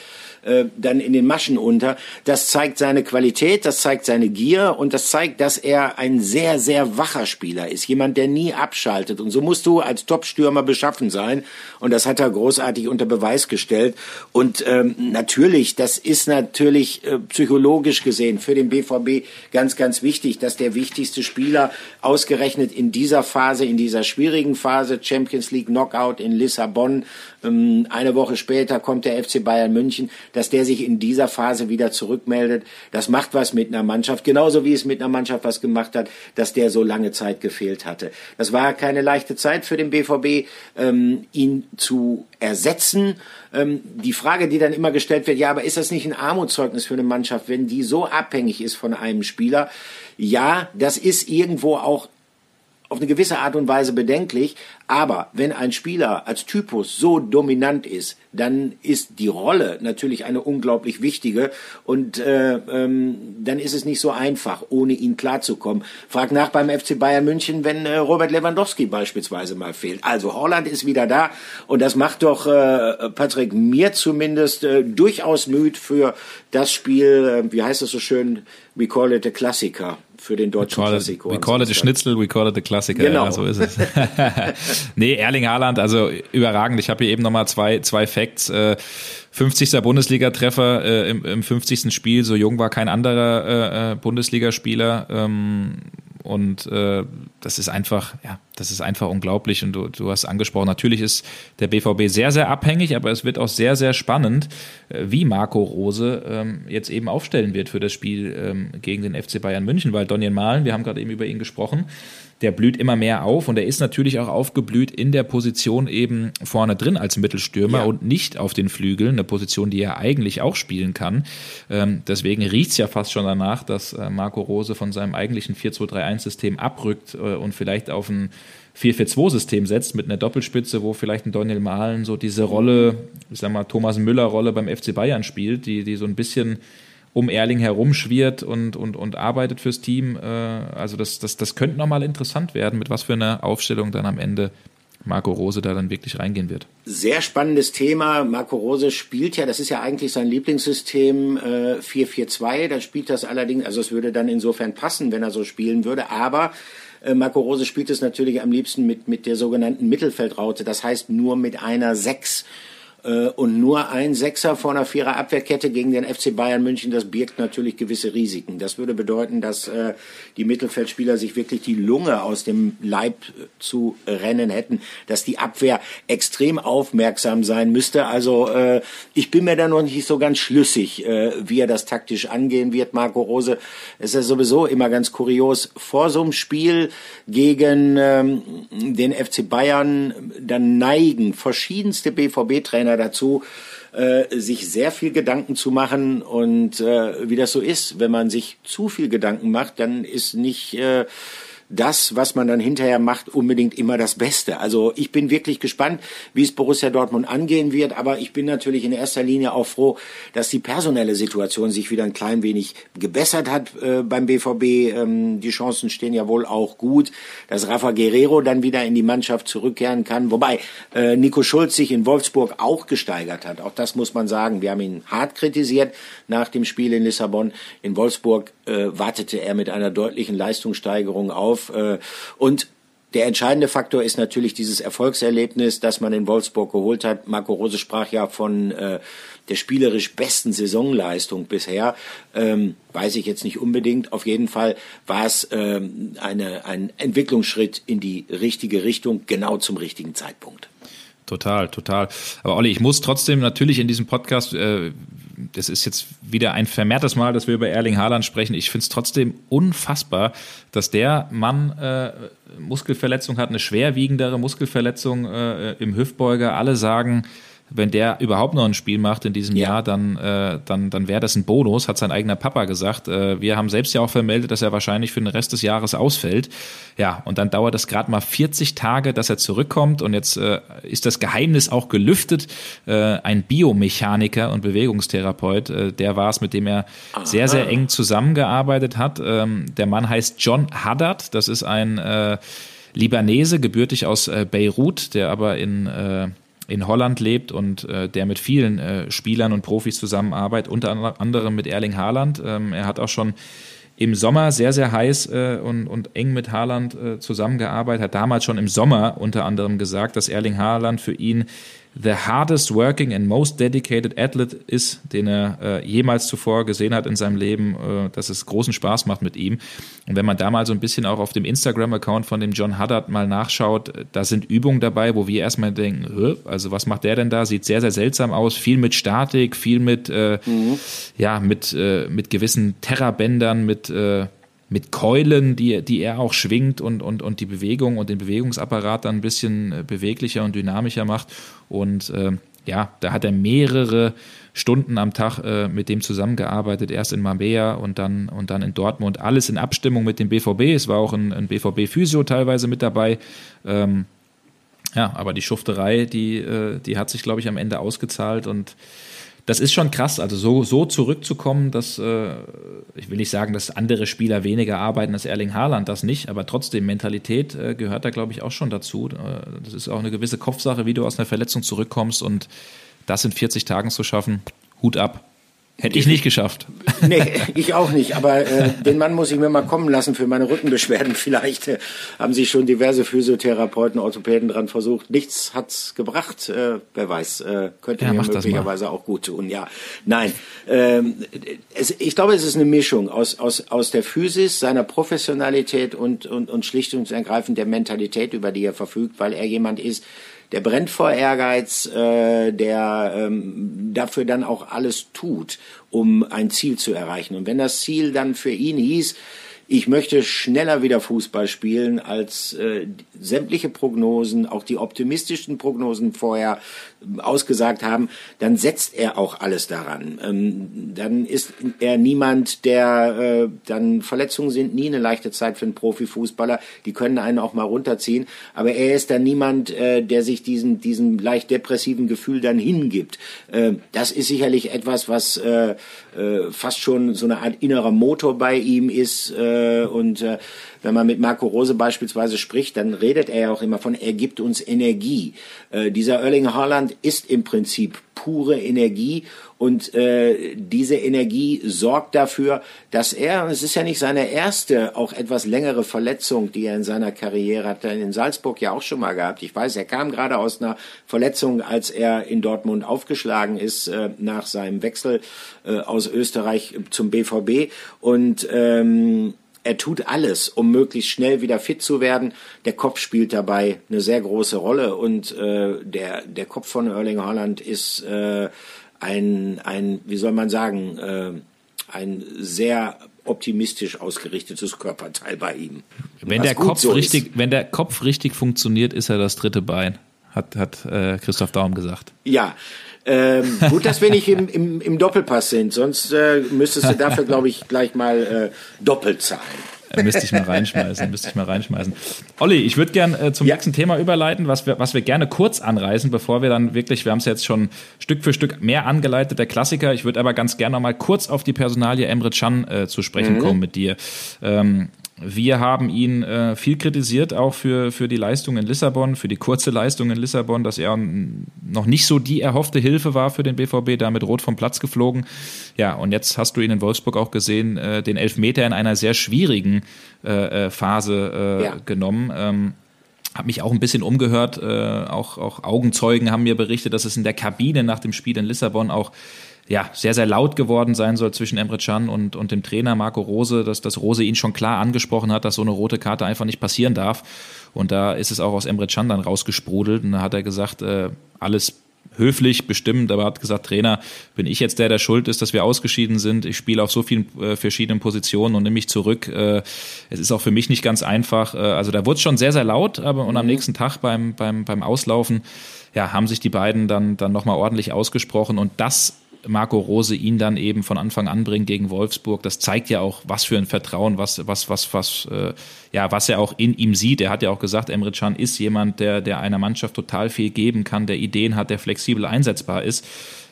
äh, dann in den Maschen unter. Das zeigt seine Qualität, das zeigt seine Gier und das zeigt, dass er ein sehr, sehr wacher Spieler ist. Jemand, der nie abschaltet. Und so musst du als Top-Stürmer beschaffen sein. Und das hat er großartig unter Beweis gestellt. Und ähm, natürlich, das ist natürlich äh, psychologisch gesehen für den BVB ganz, ganz wichtig, dass der wichtigste Spieler ausgerechnet in dieser Phase, in dieser schwierigen Phase, Champions League Knockout in Lissabon, ähm, eine Woche später kommt der FC Bayern München, dass der sich in dieser Phase wieder zurückmeldet. Das macht was mit einer Mannschaft, genauso wie es mit einer Mannschaft was gemacht hat, dass der so lange Zeit gefehlt hatte. Das war keine leichte Zeit für den BVB, ähm, ihn zu ersetzen. Ähm, die Frage, die dann immer gestellt wird, ja, aber ist das nicht ein Armutszeugnis für eine Mannschaft, wenn die so abhängig ist von einem Spieler? Ja, das ist irgendwo auch auf eine gewisse Art und Weise bedenklich. Aber wenn ein Spieler als Typus so dominant ist, dann ist die Rolle natürlich eine unglaublich wichtige und äh, ähm, dann ist es nicht so einfach, ohne ihn klarzukommen. Frag nach beim FC Bayern München, wenn äh, Robert Lewandowski beispielsweise mal fehlt. Also Holland ist wieder da und das macht doch äh, Patrick mir zumindest äh, durchaus müd für das Spiel, äh, wie heißt es so schön, we call it a Klassiker für den deutschen we Klassiker. We call it a Schnitzel, we call it a Klassiker. Genau. Ja, so ist es. nee, Erling Haaland, also überragend. Ich habe hier eben nochmal zwei, zwei Facts. Äh, 50. Bundesliga-Treffer äh, im, im 50. Spiel. So jung war kein anderer äh, äh Bundesligaspieler. Ähm, und äh, das ist einfach, ja, das ist einfach unglaublich. Und du, du hast angesprochen, natürlich ist der BVB sehr, sehr abhängig, aber es wird auch sehr, sehr spannend, äh, wie Marco Rose ähm, jetzt eben aufstellen wird für das Spiel ähm, gegen den FC Bayern München, weil Donian Malen, wir haben gerade eben über ihn gesprochen, der blüht immer mehr auf und er ist natürlich auch aufgeblüht in der Position eben vorne drin als Mittelstürmer ja. und nicht auf den Flügeln, eine Position, die er eigentlich auch spielen kann. Ähm, deswegen riecht es ja fast schon danach, dass äh, Marco Rose von seinem eigentlichen 4-2-3-1-System abrückt äh, und vielleicht auf ein 4-4-2-System setzt mit einer Doppelspitze, wo vielleicht ein Daniel Mahlen so diese Rolle, ich sag mal, Thomas Müller-Rolle beim FC Bayern spielt, die, die so ein bisschen um Erling herumschwirrt und, und, und arbeitet fürs Team. Äh, also das, das, das könnte nochmal interessant werden, mit was für einer Aufstellung dann am Ende Marco Rose da dann wirklich reingehen wird. Sehr spannendes Thema. Marco Rose spielt ja, das ist ja eigentlich sein Lieblingssystem äh, 4-4-2. Da spielt das allerdings, also es würde dann insofern passen, wenn er so spielen würde. Aber äh, Marco Rose spielt es natürlich am liebsten mit, mit der sogenannten Mittelfeldraute. Das heißt nur mit einer 6 äh, und nur ein Sechser vor einer Vierer Abwehrkette gegen den FC Bayern München, das birgt natürlich gewisse Risiken. Das würde bedeuten, dass äh, die Mittelfeldspieler sich wirklich die Lunge aus dem Leib äh, zu rennen hätten, dass die Abwehr extrem aufmerksam sein müsste. Also äh, ich bin mir da noch nicht so ganz schlüssig, äh, wie er das taktisch angehen wird. Marco Rose ist ja sowieso immer ganz kurios. Vor so einem Spiel gegen ähm, den FC Bayern, dann neigen verschiedenste BVB-Trainer Trainer dazu, äh, sich sehr viel Gedanken zu machen. Und äh, wie das so ist, wenn man sich zu viel Gedanken macht, dann ist nicht äh, das, was man dann hinterher macht, unbedingt immer das Beste. Also ich bin wirklich gespannt, wie es Borussia Dortmund angehen wird, aber ich bin natürlich in erster Linie auch froh, dass die personelle Situation sich wieder ein klein wenig gebessert hat äh, beim BVB. Ähm, die Chancen stehen ja wohl auch gut, dass Rafa Guerrero dann wieder in die Mannschaft zurückkehren kann. Wobei äh, Nico Schulz sich in Wolfsburg auch gesteigert hat. Auch das muss man sagen. Wir haben ihn hart kritisiert nach dem Spiel in Lissabon. In Wolfsburg äh, wartete er mit einer deutlichen Leistungssteigerung auf. Äh, und der entscheidende Faktor ist natürlich dieses Erfolgserlebnis, das man in Wolfsburg geholt hat. Marco Rose sprach ja von äh, der spielerisch besten Saisonleistung bisher. Ähm, weiß ich jetzt nicht unbedingt. Auf jeden Fall war es ähm, eine, ein Entwicklungsschritt in die richtige Richtung, genau zum richtigen Zeitpunkt. Total, total. Aber Olli, ich muss trotzdem natürlich in diesem Podcast, äh, das ist jetzt wieder ein vermehrtes Mal, dass wir über Erling Haaland sprechen. Ich finde es trotzdem unfassbar, dass der Mann äh, Muskelverletzung hat, eine schwerwiegendere Muskelverletzung äh, im Hüftbeuger. Alle sagen, wenn der überhaupt noch ein Spiel macht in diesem ja. Jahr, dann, äh, dann, dann wäre das ein Bonus, hat sein eigener Papa gesagt. Äh, wir haben selbst ja auch vermeldet, dass er wahrscheinlich für den Rest des Jahres ausfällt. Ja, und dann dauert es gerade mal 40 Tage, dass er zurückkommt. Und jetzt äh, ist das Geheimnis auch gelüftet. Äh, ein Biomechaniker und Bewegungstherapeut, äh, der war es, mit dem er Aha. sehr, sehr eng zusammengearbeitet hat. Ähm, der Mann heißt John Haddad. Das ist ein äh, Libanese, gebürtig aus äh, Beirut, der aber in äh, in Holland lebt und äh, der mit vielen äh, Spielern und Profis zusammenarbeitet, unter anderem mit Erling Haaland. Ähm, er hat auch schon im Sommer sehr, sehr heiß äh, und, und eng mit Haaland äh, zusammengearbeitet, hat damals schon im Sommer unter anderem gesagt, dass Erling Haaland für ihn the hardest working and most dedicated athlete ist, den er äh, jemals zuvor gesehen hat in seinem Leben, äh, dass es großen Spaß macht mit ihm. Und wenn man da mal so ein bisschen auch auf dem Instagram-Account von dem John Haddard mal nachschaut, da sind Übungen dabei, wo wir erstmal denken, also was macht der denn da? Sieht sehr, sehr seltsam aus. Viel mit Statik, viel mit, äh, mhm. ja, mit, äh, mit gewissen Terrabändern, mit äh, mit Keulen, die, die er auch schwingt und, und, und die Bewegung und den Bewegungsapparat dann ein bisschen äh, beweglicher und dynamischer macht. Und äh, ja, da hat er mehrere Stunden am Tag äh, mit dem zusammengearbeitet, erst in Marbella und dann, und dann in Dortmund. Alles in Abstimmung mit dem BVB. Es war auch ein, ein BVB-Physio teilweise mit dabei. Ähm, ja, aber die Schufterei, die, äh, die hat sich, glaube ich, am Ende ausgezahlt und das ist schon krass. Also so, so zurückzukommen, dass äh, ich will nicht sagen, dass andere Spieler weniger arbeiten als Erling Haaland, das nicht, aber trotzdem Mentalität äh, gehört da, glaube ich, auch schon dazu. Äh, das ist auch eine gewisse Kopfsache, wie du aus einer Verletzung zurückkommst und das in 40 Tagen zu schaffen. Hut ab. Hätte ich nicht geschafft. Nee, ich auch nicht. Aber äh, den Mann muss ich mir mal kommen lassen für meine Rückenbeschwerden. Vielleicht äh, haben sich schon diverse Physiotherapeuten, Orthopäden dran versucht. Nichts hat's gebracht. Äh, wer weiß, äh, könnte ja, mir möglicherweise auch gut tun. Ja, nein. Ähm, es, ich glaube, es ist eine Mischung aus aus aus der Physis, seiner Professionalität und und und schlicht und ergreifend der Mentalität, über die er verfügt, weil er jemand ist, der brennt vor Ehrgeiz, äh, der ähm, dafür dann auch alles tut, um ein Ziel zu erreichen. Und wenn das Ziel dann für ihn hieß, ich möchte schneller wieder Fußball spielen, als äh, sämtliche Prognosen, auch die optimistischen Prognosen vorher ausgesagt haben, dann setzt er auch alles daran. Ähm, dann ist er niemand, der äh, dann Verletzungen sind nie eine leichte Zeit für einen Profifußballer. Die können einen auch mal runterziehen. Aber er ist dann niemand, äh, der sich diesen diesem leicht depressiven Gefühl dann hingibt. Äh, das ist sicherlich etwas, was äh, äh, fast schon so eine Art innerer Motor bei ihm ist. Äh, und äh, wenn man mit Marco Rose beispielsweise spricht, dann redet er ja auch immer von, er gibt uns Energie. Äh, dieser Erling Haaland ist im Prinzip pure Energie und äh, diese Energie sorgt dafür, dass er, es ist ja nicht seine erste, auch etwas längere Verletzung, die er in seiner Karriere hat, in Salzburg ja auch schon mal gehabt. Ich weiß, er kam gerade aus einer Verletzung, als er in Dortmund aufgeschlagen ist äh, nach seinem Wechsel äh, aus Österreich zum BVB und ähm, er tut alles, um möglichst schnell wieder fit zu werden. Der Kopf spielt dabei eine sehr große Rolle und äh, der, der Kopf von Erling Haaland ist äh, ein, ein, wie soll man sagen, äh, ein sehr optimistisch ausgerichtetes Körperteil bei ihm. Wenn der Kopf so richtig, ist. wenn der Kopf richtig funktioniert, ist er das dritte Bein, hat, hat äh, Christoph Daum gesagt. Ja. Ähm, gut, dass wir nicht im, im, im Doppelpass sind, sonst äh, müsstest du dafür, glaube ich, gleich mal äh, doppelt zahlen. Äh, müsste ich mal reinschmeißen, müsste ich mal reinschmeißen. Olli, ich würde gern äh, zum ja. nächsten Thema überleiten, was wir, was wir gerne kurz anreißen, bevor wir dann wirklich, wir haben es jetzt schon Stück für Stück mehr angeleitet, der Klassiker. Ich würde aber ganz gerne noch mal kurz auf die Personalie Emre Can äh, zu sprechen mhm. kommen mit dir. Ähm, wir haben ihn äh, viel kritisiert, auch für, für die Leistung in Lissabon, für die kurze Leistung in Lissabon, dass er noch nicht so die erhoffte Hilfe war für den BVB, damit rot vom Platz geflogen. Ja, und jetzt hast du ihn in Wolfsburg auch gesehen, äh, den Elfmeter in einer sehr schwierigen äh, äh Phase äh, ja. genommen. Ähm, habe mich auch ein bisschen umgehört, äh, auch, auch Augenzeugen haben mir berichtet, dass es in der Kabine nach dem Spiel in Lissabon auch ja, sehr, sehr laut geworden sein soll zwischen Emre Can und, und dem Trainer Marco Rose, dass, dass Rose ihn schon klar angesprochen hat, dass so eine rote Karte einfach nicht passieren darf. Und da ist es auch aus Emre Can dann rausgesprudelt und da hat er gesagt, äh, alles höflich bestimmt, aber hat gesagt, Trainer, bin ich jetzt der, der schuld ist, dass wir ausgeschieden sind. Ich spiele auf so vielen äh, verschiedenen Positionen und nehme mich zurück. Äh, es ist auch für mich nicht ganz einfach. Äh, also da wurde es schon sehr, sehr laut, aber und am mhm. nächsten Tag beim, beim, beim Auslaufen ja, haben sich die beiden dann, dann nochmal ordentlich ausgesprochen und das Marco Rose ihn dann eben von Anfang an bringt gegen Wolfsburg, das zeigt ja auch, was für ein Vertrauen, was, was, was, was, äh, ja, was er auch in ihm sieht. Er hat ja auch gesagt, Emre Can ist jemand, der, der einer Mannschaft total viel geben kann, der Ideen hat, der flexibel einsetzbar ist.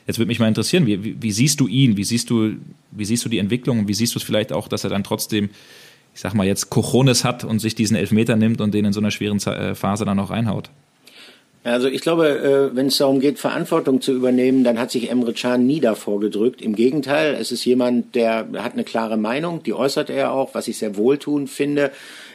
Jetzt würde mich mal interessieren, wie, wie, wie siehst du ihn? Wie siehst du, wie siehst du die Entwicklung? Und wie siehst du es vielleicht auch, dass er dann trotzdem, ich sag mal jetzt, Cojones hat und sich diesen Elfmeter nimmt und den in so einer schweren äh, Phase dann auch reinhaut? Also ich glaube, äh, wenn es darum geht, Verantwortung zu übernehmen, dann hat sich Emre Can nie davor gedrückt. Im Gegenteil, es ist jemand, der hat eine klare Meinung, die äußert er auch, was ich sehr wohltuend finde.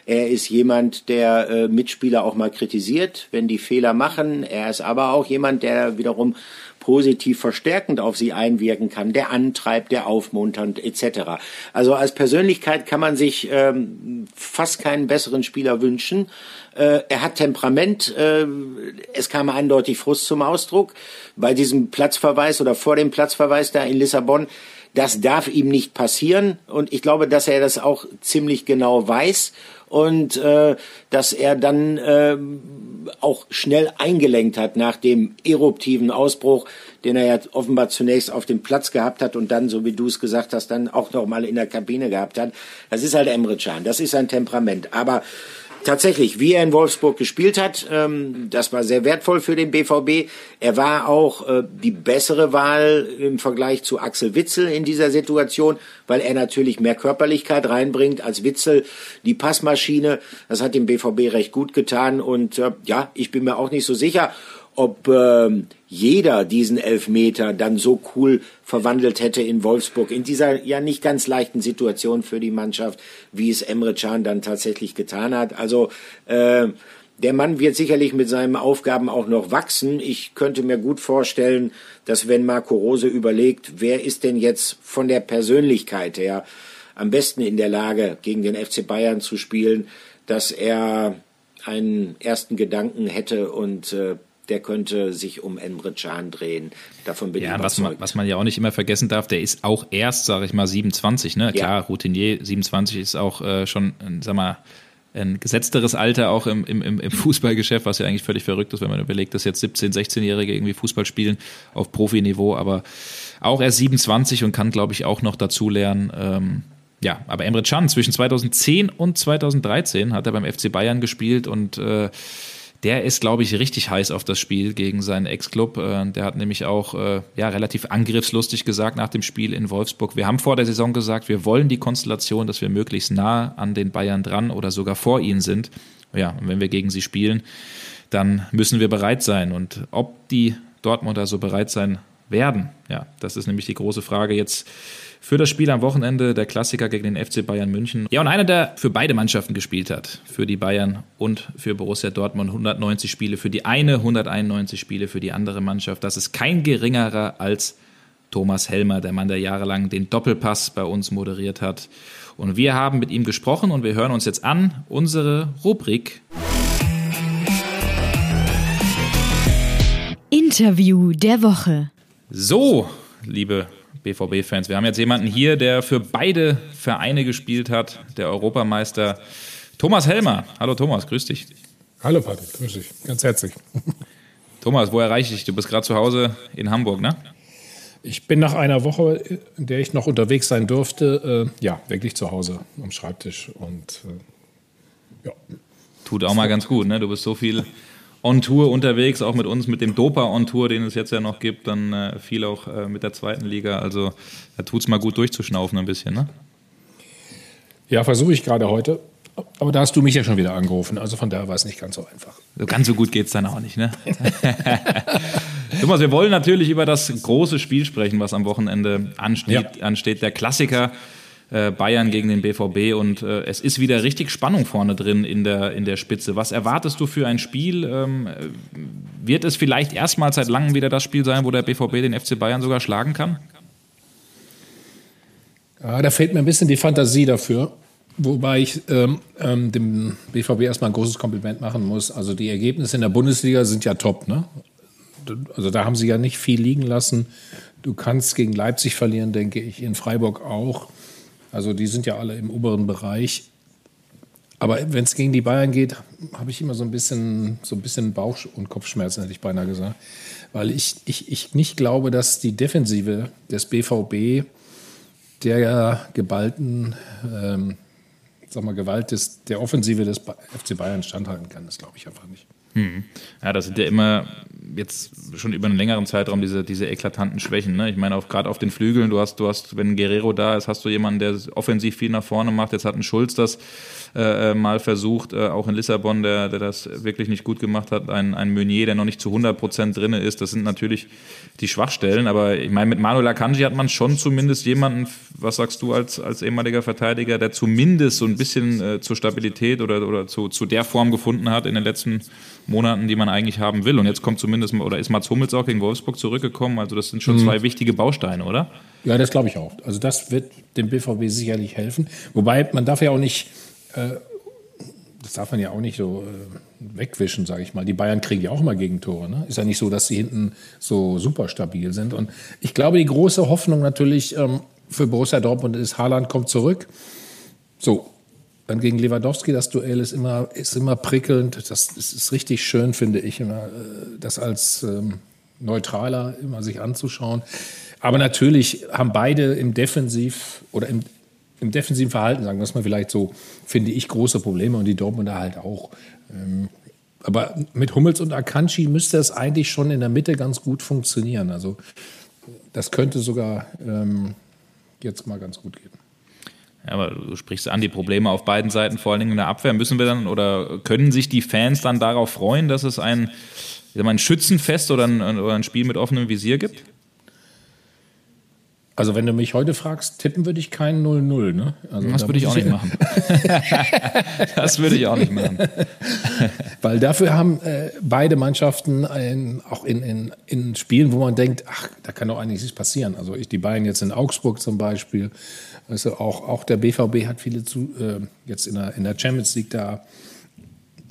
Er ist jemand, der äh, Mitspieler auch mal kritisiert, wenn die Fehler machen. Er ist aber auch jemand, der wiederum positiv verstärkend auf sie einwirken kann, der antreibt, der aufmunternd etc. Also als Persönlichkeit kann man sich ähm, fast keinen besseren Spieler wünschen. Äh, er hat Temperament. Äh, es kam eindeutig Frust zum Ausdruck bei diesem Platzverweis oder vor dem Platzverweis da in Lissabon. Das darf ihm nicht passieren und ich glaube, dass er das auch ziemlich genau weiß und äh, dass er dann äh, auch schnell eingelenkt hat nach dem eruptiven Ausbruch, den er ja offenbar zunächst auf dem Platz gehabt hat und dann, so wie du es gesagt hast, dann auch noch mal in der Kabine gehabt hat. Das ist halt Emre Can, das ist sein Temperament. Aber tatsächlich, wie er in Wolfsburg gespielt hat, ähm, das war sehr wertvoll für den BVB. Er war auch äh, die bessere Wahl im Vergleich zu Axel Witzel in dieser Situation, weil er natürlich mehr Körperlichkeit reinbringt als Witzel. Die Passmaschine, das hat dem BVB recht gut getan und äh, ja, ich bin mir auch nicht so sicher, ob ähm, jeder diesen Elfmeter dann so cool verwandelt hätte in Wolfsburg, in dieser ja nicht ganz leichten Situation für die Mannschaft, wie es Emre Can dann tatsächlich getan hat. Also äh, der Mann wird sicherlich mit seinen Aufgaben auch noch wachsen. Ich könnte mir gut vorstellen, dass wenn Marco Rose überlegt, wer ist denn jetzt von der Persönlichkeit her am besten in der Lage, gegen den FC Bayern zu spielen, dass er einen ersten Gedanken hätte und äh, der könnte sich um Emre Can drehen. Davon bin ja, ich was man, was man ja auch nicht immer vergessen darf, der ist auch erst, sage ich mal, 27. Ne? Klar, ja. Routinier 27 ist auch äh, schon, sag mal, ein gesetzteres Alter auch im, im, im Fußballgeschäft, was ja eigentlich völlig verrückt ist, wenn man überlegt, dass jetzt 17-, 16-Jährige irgendwie Fußball spielen auf Profiniveau, aber auch erst 27 und kann, glaube ich, auch noch dazu lernen. Ähm, ja, aber Emre Can zwischen 2010 und 2013 hat er beim FC Bayern gespielt und äh, der ist, glaube ich, richtig heiß auf das Spiel gegen seinen Ex-Club. Äh, der hat nämlich auch äh, ja, relativ angriffslustig gesagt nach dem Spiel in Wolfsburg. Wir haben vor der Saison gesagt, wir wollen die Konstellation, dass wir möglichst nah an den Bayern dran oder sogar vor ihnen sind. Ja, und wenn wir gegen sie spielen, dann müssen wir bereit sein. Und ob die Dortmunder so bereit sein werden, ja, das ist nämlich die große Frage jetzt für das Spiel am Wochenende, der Klassiker gegen den FC Bayern München. Ja, und einer, der für beide Mannschaften gespielt hat, für die Bayern und für Borussia Dortmund, 190 Spiele für die eine, 191 Spiele für die andere Mannschaft. Das ist kein geringerer als Thomas Helmer, der Mann, der jahrelang den Doppelpass bei uns moderiert hat. Und wir haben mit ihm gesprochen und wir hören uns jetzt an unsere Rubrik Interview der Woche. So, liebe BVB-Fans. Wir haben jetzt jemanden hier, der für beide Vereine gespielt hat, der Europameister Thomas Helmer. Hallo Thomas, grüß dich. Hallo Patrick, grüß dich, ganz herzlich. Thomas, wo erreiche ich dich? Du bist gerade zu Hause in Hamburg, ne? Ich bin nach einer Woche, in der ich noch unterwegs sein durfte, äh, ja, wirklich zu Hause am Schreibtisch und äh, ja. Tut auch mal ganz gut, ne? Du bist so viel on Tour unterwegs, auch mit uns, mit dem Dopa on Tour, den es jetzt ja noch gibt, dann äh, viel auch äh, mit der zweiten Liga. Also da tut es mal gut durchzuschnaufen ein bisschen, ne? Ja, versuche ich gerade heute. Aber da hast du mich ja schon wieder angerufen, also von daher war es nicht ganz so einfach. So ganz so gut geht es dann auch nicht, ne? Thomas, wir wollen natürlich über das große Spiel sprechen, was am Wochenende ansteht. Ja. ansteht. Der Klassiker Bayern gegen den BVB und äh, es ist wieder richtig Spannung vorne drin in der, in der Spitze. Was erwartest du für ein Spiel? Ähm, wird es vielleicht erstmals seit langem wieder das Spiel sein, wo der BVB den FC Bayern sogar schlagen kann? Ja, da fehlt mir ein bisschen die Fantasie dafür. Wobei ich ähm, ähm, dem BVB erstmal ein großes Kompliment machen muss. Also die Ergebnisse in der Bundesliga sind ja top. Ne? Also da haben sie ja nicht viel liegen lassen. Du kannst gegen Leipzig verlieren, denke ich, in Freiburg auch. Also die sind ja alle im oberen Bereich. Aber wenn es gegen die Bayern geht, habe ich immer so ein bisschen, so ein bisschen Bauch- und Kopfschmerzen, hätte ich beinahe gesagt. Weil ich, ich, ich nicht glaube, dass die Defensive des BVB der geballten, ähm, sag mal, Gewalt des, der Offensive des FC Bayern standhalten kann. Das glaube ich einfach nicht. Hm. Ja, das sind ja immer jetzt schon über einen längeren Zeitraum diese, diese eklatanten Schwächen. Ne? Ich meine, auch gerade auf den Flügeln, du hast, du hast, wenn Guerrero da ist, hast du jemanden, der offensiv viel nach vorne macht. Jetzt hat ein Schulz das äh, mal versucht, äh, auch in Lissabon, der, der das wirklich nicht gut gemacht hat, ein, ein Meunier, der noch nicht zu 100 Prozent drin ist. Das sind natürlich die Schwachstellen, aber ich meine, mit Manuel Akanji hat man schon zumindest jemanden, was sagst du als, als ehemaliger Verteidiger, der zumindest so ein bisschen äh, zur Stabilität oder, oder zu, zu der Form gefunden hat in den letzten Monaten, die man eigentlich haben will. Und jetzt kommt zumindest, oder ist Mats Hummels auch gegen Wolfsburg zurückgekommen. Also das sind schon mhm. zwei wichtige Bausteine, oder? Ja, das glaube ich auch. Also das wird dem BVB sicherlich helfen. Wobei man darf ja auch nicht, äh, das darf man ja auch nicht so äh, wegwischen, sage ich mal. Die Bayern kriegen ja auch immer Gegentore. Ne? Ist ja nicht so, dass sie hinten so super stabil sind. Und ich glaube, die große Hoffnung natürlich ähm, für Borussia Dortmund ist, Haaland kommt zurück. So, dann gegen Lewandowski, das Duell ist immer, ist immer prickelnd. Das, das ist richtig schön, finde ich, immer, äh, das als ähm, Neutraler immer sich anzuschauen. Aber natürlich haben beide im Defensiv oder im, im defensiven Verhalten, sagen wir es mal vielleicht so, finde ich, große Probleme und die Dortmunder halt auch. Ähm, aber mit Hummels und Akanji müsste es eigentlich schon in der Mitte ganz gut funktionieren. Also das könnte sogar ähm, jetzt mal ganz gut gehen. Ja, aber du sprichst an die Probleme auf beiden Seiten, vor allen Dingen in der Abwehr. Müssen wir dann oder können sich die Fans dann darauf freuen, dass es ein, ein Schützenfest oder ein, oder ein Spiel mit offenem Visier gibt? Also wenn du mich heute fragst, tippen würde ich keinen 0-0. Ne? Also das würde ich auch nicht machen. das würde ich auch nicht machen. Weil dafür haben äh, beide Mannschaften ein, auch in, in, in Spielen, wo man denkt, ach, da kann doch eigentlich nichts passieren. Also ich, die Bayern jetzt in Augsburg zum Beispiel, also auch, auch der BVB hat viele zu, äh, jetzt in der, in der Champions League da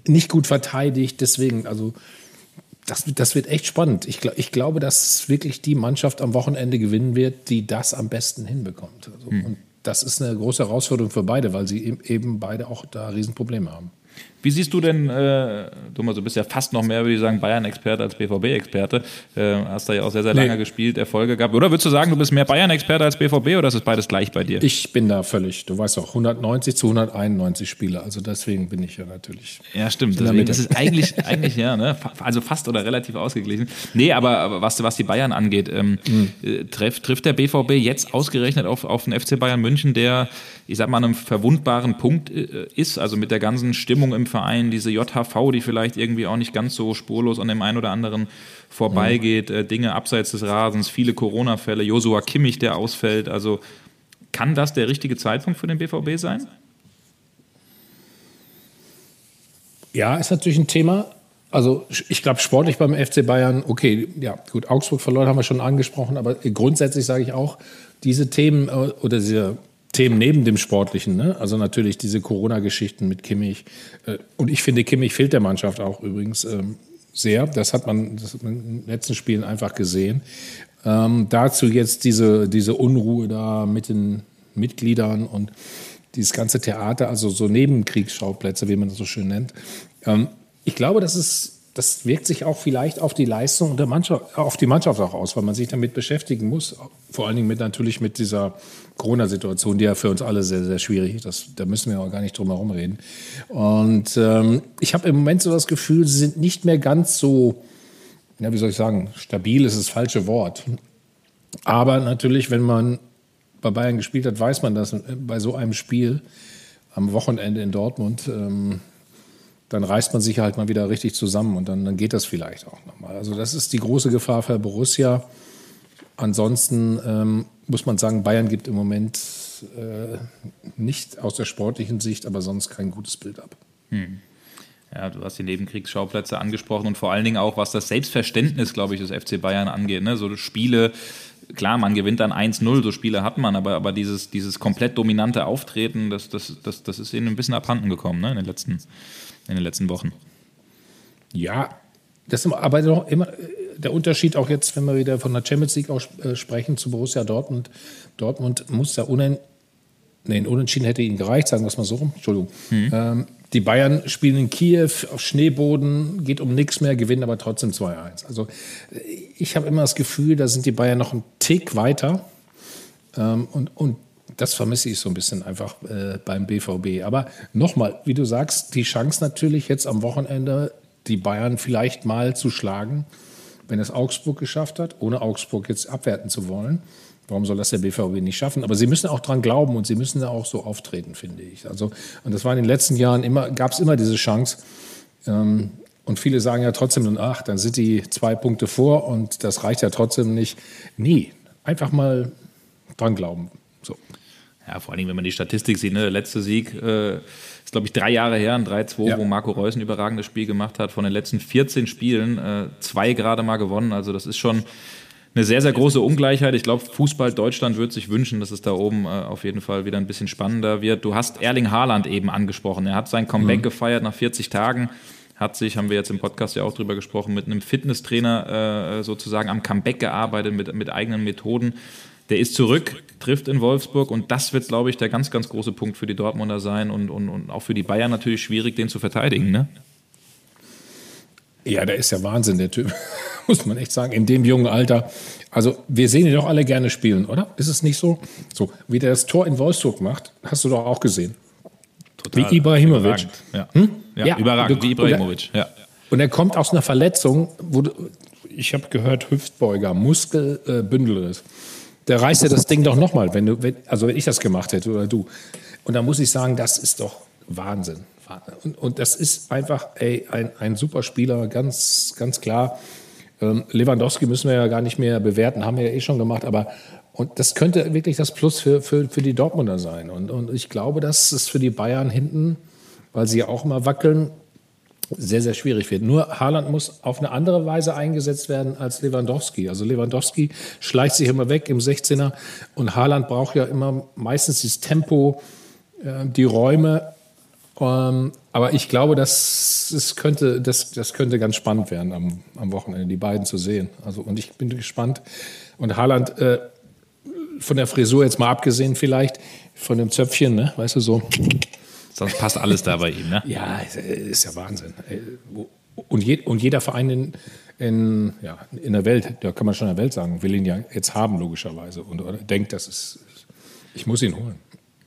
nicht gut verteidigt. Deswegen, also das, das wird echt spannend. Ich, ich glaube, dass wirklich die Mannschaft am Wochenende gewinnen wird, die das am besten hinbekommt. Also, hm. Und das ist eine große Herausforderung für beide, weil sie eben beide auch da Riesenprobleme haben. Wie siehst du denn, äh, Thomas, du bist ja fast noch mehr, würde ich sagen, Bayern-Experte als BVB-Experte. Äh, hast da ja auch sehr, sehr lange nee. gespielt, Erfolge gehabt. Oder würdest du sagen, du bist mehr Bayern-Experte als BVB oder ist es beides gleich bei dir? Ich bin da völlig, du weißt auch, 190 zu 191 Spiele. Also deswegen bin ich ja natürlich. Ja, stimmt. Deswegen, das ist eigentlich, eigentlich ja, ne? also fast oder relativ ausgeglichen. Nee, aber, aber was, was die Bayern angeht, ähm, mhm. trifft, trifft der BVB jetzt ausgerechnet auf, auf den FC Bayern München, der, ich sag mal, einem verwundbaren Punkt äh, ist, also mit der ganzen Stimmung im Verein, diese JHV, die vielleicht irgendwie auch nicht ganz so spurlos an dem einen oder anderen vorbeigeht, mhm. äh, Dinge abseits des Rasens, viele Corona-Fälle, Josua Kimmich, der ausfällt. Also kann das der richtige Zeitpunkt für den BVB sein? Ja, ist natürlich ein Thema. Also ich glaube sportlich beim FC Bayern, okay, ja gut, Augsburg verloren haben wir schon angesprochen, aber grundsätzlich sage ich auch, diese Themen äh, oder diese Themen neben dem Sportlichen. Ne? Also natürlich diese Corona-Geschichten mit Kimmich. Äh, und ich finde, Kimmich fehlt der Mannschaft auch übrigens ähm, sehr. Das hat man, das hat man in den letzten Spielen einfach gesehen. Ähm, dazu jetzt diese, diese Unruhe da mit den Mitgliedern und dieses ganze Theater, also so Nebenkriegsschauplätze, wie man das so schön nennt. Ähm, ich glaube, das ist das wirkt sich auch vielleicht auf die Leistung der Mannschaft, auf die Mannschaft auch aus, weil man sich damit beschäftigen muss. Vor allen Dingen mit natürlich mit dieser Corona-Situation, die ja für uns alle sehr, sehr schwierig ist. Das, da müssen wir auch gar nicht drum herum reden. Und ähm, ich habe im Moment so das Gefühl, sie sind nicht mehr ganz so, ja, wie soll ich sagen, stabil ist das falsche Wort. Aber natürlich, wenn man bei Bayern gespielt hat, weiß man, dass bei so einem Spiel am Wochenende in Dortmund ähm, dann reißt man sich halt mal wieder richtig zusammen und dann, dann geht das vielleicht auch nochmal. Also das ist die große Gefahr für Borussia. Ansonsten ähm, muss man sagen, Bayern gibt im Moment äh, nicht aus der sportlichen Sicht, aber sonst kein gutes Bild ab. Hm. Ja, du hast die Nebenkriegsschauplätze angesprochen und vor allen Dingen auch, was das Selbstverständnis, glaube ich, des FC Bayern angeht. Ne? So Spiele, klar, man gewinnt dann 1-0, so Spiele hat man, aber, aber dieses, dieses komplett dominante Auftreten, das, das, das, das ist ihnen ein bisschen abhanden gekommen ne? in den letzten in den letzten Wochen. Ja, das ist aber doch immer der Unterschied auch jetzt, wenn wir wieder von der Champions League auch äh, sprechen zu Borussia Dortmund. Dortmund muss ja unen, nee, unentschieden hätte ihnen gereicht, sagen wir es mal so rum. Entschuldigung. Mhm. Ähm, die Bayern spielen in Kiew auf Schneeboden, geht um nichts mehr, gewinnen aber trotzdem 2-1. Also ich habe immer das Gefühl, da sind die Bayern noch einen Tick weiter. Ähm, und, und das vermisse ich so ein bisschen einfach äh, beim BVB. Aber nochmal, wie du sagst, die Chance natürlich jetzt am Wochenende, die Bayern vielleicht mal zu schlagen. wenn es Augsburg geschafft hat, ohne Augsburg jetzt abwerten zu wollen. Warum soll das der BVB nicht schaffen? Aber sie müssen auch dran glauben und sie müssen da auch so auftreten, finde ich. Also, und das war in den letzten Jahren immer, gab es immer diese Chance. Ähm, und viele sagen ja trotzdem, ach, dann sind die zwei Punkte vor und das reicht ja trotzdem nicht. Nie. Einfach mal dran glauben. Ja, vor allem, wenn man die Statistik sieht, ne? der letzte Sieg äh, ist, glaube ich, drei Jahre her, ein 3-2, ja. wo Marco Reus ein überragendes Spiel gemacht hat. Von den letzten 14 Spielen äh, zwei gerade mal gewonnen. Also das ist schon eine sehr, sehr große Ungleichheit. Ich glaube, Fußball Deutschland würde sich wünschen, dass es da oben äh, auf jeden Fall wieder ein bisschen spannender wird. Du hast Erling Haaland eben angesprochen. Er hat sein Comeback mhm. gefeiert nach 40 Tagen. Hat sich, haben wir jetzt im Podcast ja auch drüber gesprochen, mit einem Fitnesstrainer äh, sozusagen am Comeback gearbeitet, mit, mit eigenen Methoden. Der ist zurück, trifft in Wolfsburg und das wird, glaube ich, der ganz, ganz große Punkt für die Dortmunder sein und, und, und auch für die Bayern natürlich schwierig, den zu verteidigen. Ne? Ja, der ist ja Wahnsinn, der Typ. Muss man echt sagen, in dem jungen Alter. Also, wir sehen ihn doch alle gerne spielen, oder? Ist es nicht so? So, wie der das Tor in Wolfsburg macht, hast du doch auch gesehen. Total. Wie Ibrahimovic. Ja. Hm? ja, ja, überragend, wie Ibrahimovic. Ja. Und er kommt aus einer Verletzung, wo du, ich habe gehört, Hüftbeuger, Muskelbündelriss. Äh, der reißt ja das Ding doch nochmal, wenn du, wenn, also wenn ich das gemacht hätte oder du. Und da muss ich sagen, das ist doch Wahnsinn. Und, und das ist einfach ey, ein, ein super Spieler, ganz, ganz klar. Ähm, Lewandowski müssen wir ja gar nicht mehr bewerten, haben wir ja eh schon gemacht, aber und das könnte wirklich das Plus für, für, für die Dortmunder sein. Und, und ich glaube, dass es für die Bayern hinten, weil sie ja auch immer wackeln, sehr, sehr schwierig wird. Nur Haaland muss auf eine andere Weise eingesetzt werden als Lewandowski. Also Lewandowski schleicht sich immer weg im 16er und Haaland braucht ja immer meistens das Tempo, äh, die Räume ähm, aber ich glaube, das, das, könnte, das, das könnte ganz spannend werden am, am Wochenende, die beiden zu sehen. Also, und ich bin gespannt. Und Haaland, äh, von der Frisur jetzt mal abgesehen vielleicht, von dem Zöpfchen, ne? weißt du, so. Sonst passt alles da bei ihm, ne? Ja, ist ja Wahnsinn. Und, je, und jeder Verein in, in, ja, in der Welt, da kann man schon in der Welt sagen, will ihn ja jetzt haben, logischerweise. Und oder denkt, das ist, ich muss ihn holen.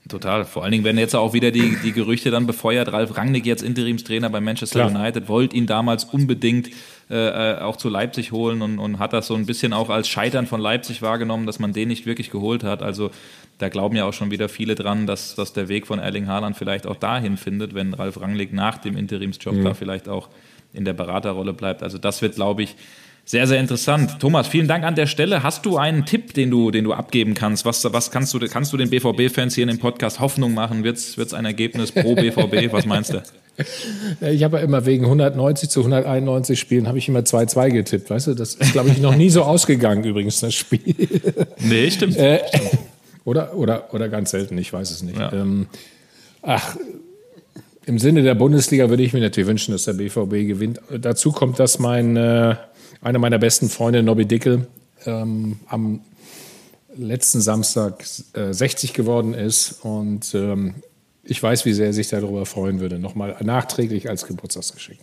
Total. Vor allen Dingen werden jetzt auch wieder die, die Gerüchte dann befeuert. Ralf Rangnick jetzt Interimstrainer bei Manchester Klar. United, wollte ihn damals unbedingt äh, äh, auch zu Leipzig holen und, und hat das so ein bisschen auch als Scheitern von Leipzig wahrgenommen, dass man den nicht wirklich geholt hat. Also da glauben ja auch schon wieder viele dran, dass, dass der Weg von Erling Haaland vielleicht auch dahin findet, wenn Ralf Rangnick nach dem Interimsjob mhm. da vielleicht auch in der Beraterrolle bleibt. Also das wird, glaube ich, sehr, sehr interessant. Thomas, vielen Dank an der Stelle. Hast du einen Tipp, den du, den du abgeben kannst? Was, was kannst du, kannst du den BVB-Fans hier in dem Podcast Hoffnung machen? Wird es ein Ergebnis pro BVB? Was meinst du? Ich habe ja immer wegen 190 zu 191 Spielen habe ich immer 2-2 getippt, weißt du? Das ist, glaube ich, noch nie so ausgegangen übrigens, das Spiel. Nee, stimmt. Äh, oder, oder, oder ganz selten, ich weiß es nicht. Ja. Ähm, ach, im Sinne der Bundesliga würde ich mir natürlich wünschen, dass der BVB gewinnt. Dazu kommt, dass mein äh, einer meiner besten Freunde, Nobby Dickel, ähm, am letzten Samstag äh, 60 geworden ist. Und ähm, ich weiß, wie sehr er sich darüber freuen würde. Nochmal nachträglich als Geburtstagsgeschenk.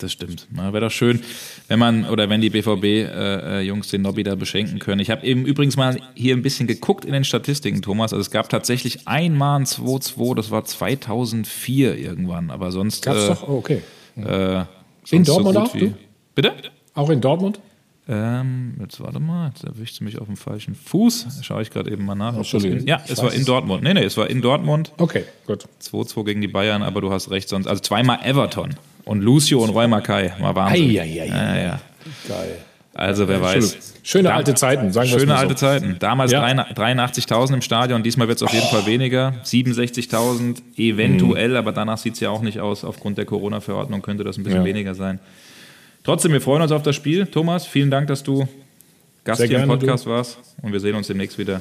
Das stimmt. Wäre doch schön, wenn man oder wenn die BVB-Jungs äh, den Nobby da beschenken können. Ich habe eben übrigens mal hier ein bisschen geguckt in den Statistiken, Thomas. Also es gab tatsächlich einmal ein 2-2, das war 2004 irgendwann. Aber sonst. Gab's äh, doch? Oh, okay. Äh, in Dortmund so auch? Wie, bitte? Auch in Dortmund? Ähm, jetzt warte mal, jetzt erwischt du mich auf dem falschen Fuß. Schaue ich gerade eben mal nach. In, ja, es war in Dortmund. Nee, nee, es war in Dortmund. Okay, gut. 2-2 gegen die Bayern, aber du hast recht, sonst. Also zweimal Everton. Und Lucio und Roy Mackay. Mal Wahnsinn. Ei, ei, ei, ja, ja. Geil. Also wer weiß. Schöne alte Zeiten, sagen wir Schöne alte so. Zeiten. Damals ja. 83.000 im Stadion, diesmal wird es auf jeden oh. Fall weniger. 67.000 eventuell, mhm. aber danach sieht es ja auch nicht aus. Aufgrund der Corona-Verordnung könnte das ein bisschen ja. weniger sein. Trotzdem, wir freuen uns auf das Spiel. Thomas, vielen Dank, dass du Gast Sehr hier im Podcast du. warst. Und wir sehen uns demnächst wieder.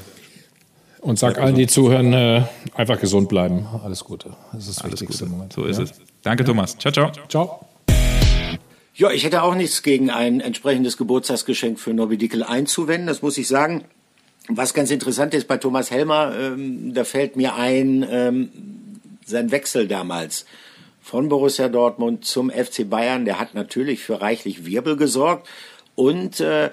Und sag allen, die zuhören, äh, einfach gesund bleiben. Alles Gute. Das ist das Alles Wichtigste Gute. im Moment. So ist ja. es. Danke, ja. Thomas. Ciao, ciao. Ciao. Ja, ich hätte auch nichts gegen ein entsprechendes Geburtstagsgeschenk für Nobby Dickel einzuwenden, das muss ich sagen. Was ganz interessant ist bei Thomas Helmer, ähm, da fällt mir ein, ähm, sein Wechsel damals von Borussia Dortmund zum FC Bayern. Der hat natürlich für reichlich Wirbel gesorgt und äh,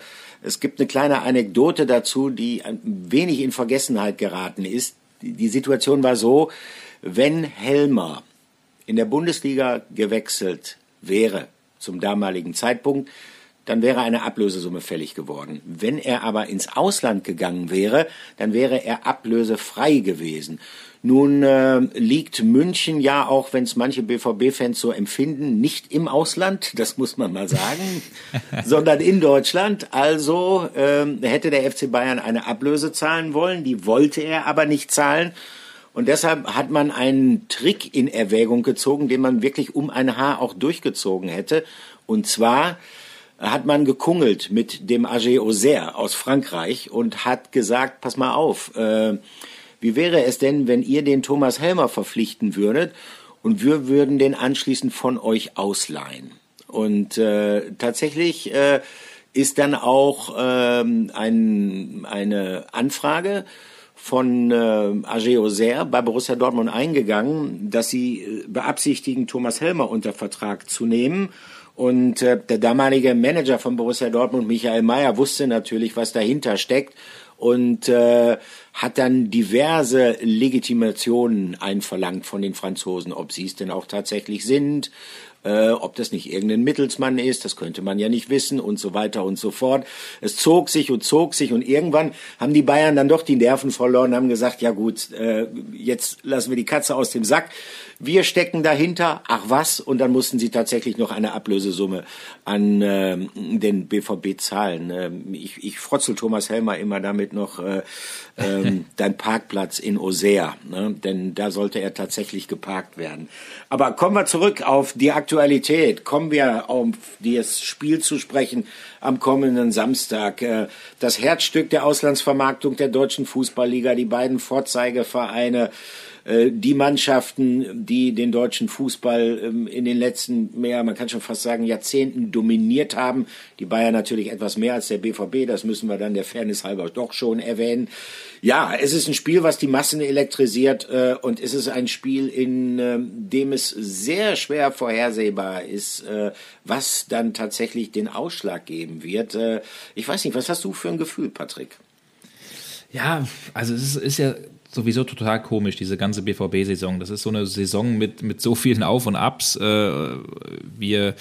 es gibt eine kleine Anekdote dazu, die ein wenig in Vergessenheit geraten ist. Die Situation war so, wenn Helmer in der Bundesliga gewechselt wäre zum damaligen Zeitpunkt, dann wäre eine Ablösesumme fällig geworden. Wenn er aber ins Ausland gegangen wäre, dann wäre er ablösefrei gewesen. Nun äh, liegt München ja auch, wenn es manche BVB-Fans so empfinden, nicht im Ausland, das muss man mal sagen, sondern in Deutschland. Also äh, hätte der FC Bayern eine Ablöse zahlen wollen, die wollte er aber nicht zahlen. Und deshalb hat man einen Trick in Erwägung gezogen, den man wirklich um ein Haar auch durchgezogen hätte. Und zwar hat man gekungelt mit dem AG Auxerre aus Frankreich und hat gesagt, pass mal auf, äh, wie wäre es denn, wenn ihr den Thomas Helmer verpflichten würdet und wir würden den anschließend von euch ausleihen? Und äh, tatsächlich äh, ist dann auch ähm, ein, eine Anfrage von äh, AG Auxerre bei Borussia Dortmund eingegangen, dass sie äh, beabsichtigen, Thomas Helmer unter Vertrag zu nehmen. Und äh, der damalige Manager von Borussia Dortmund, Michael Mayer, wusste natürlich, was dahinter steckt und äh, hat dann diverse Legitimationen einverlangt von den Franzosen, ob sie es denn auch tatsächlich sind, äh, ob das nicht irgendein Mittelsmann ist, das könnte man ja nicht wissen und so weiter und so fort. Es zog sich und zog sich und irgendwann haben die Bayern dann doch die Nerven verloren, haben gesagt, ja gut, äh, jetzt lassen wir die Katze aus dem Sack. Wir stecken dahinter, ach was, und dann mussten sie tatsächlich noch eine Ablösesumme an äh, den BVB zahlen. Ähm, ich, ich frotzel Thomas Helmer immer damit noch äh, ähm, dein Parkplatz in Auxerre, ne? denn da sollte er tatsächlich geparkt werden. Aber kommen wir zurück auf die Aktualität, kommen wir auf das Spiel zu sprechen am kommenden Samstag. Äh, das Herzstück der Auslandsvermarktung der deutschen Fußballliga, die beiden Vorzeigevereine die Mannschaften, die den deutschen Fußball ähm, in den letzten mehr, man kann schon fast sagen, Jahrzehnten dominiert haben. Die Bayern natürlich etwas mehr als der BVB, das müssen wir dann der Fairness halber doch schon erwähnen. Ja, es ist ein Spiel, was die Massen elektrisiert äh, und es ist ein Spiel, in ähm, dem es sehr schwer vorhersehbar ist, äh, was dann tatsächlich den Ausschlag geben wird. ich weiß nicht, was hast du für ein Gefühl, Patrick? Ja, also es ist ja sowieso total komisch, diese ganze BVB-Saison. Das ist so eine Saison mit, mit so vielen Auf und Abs. Äh, wir,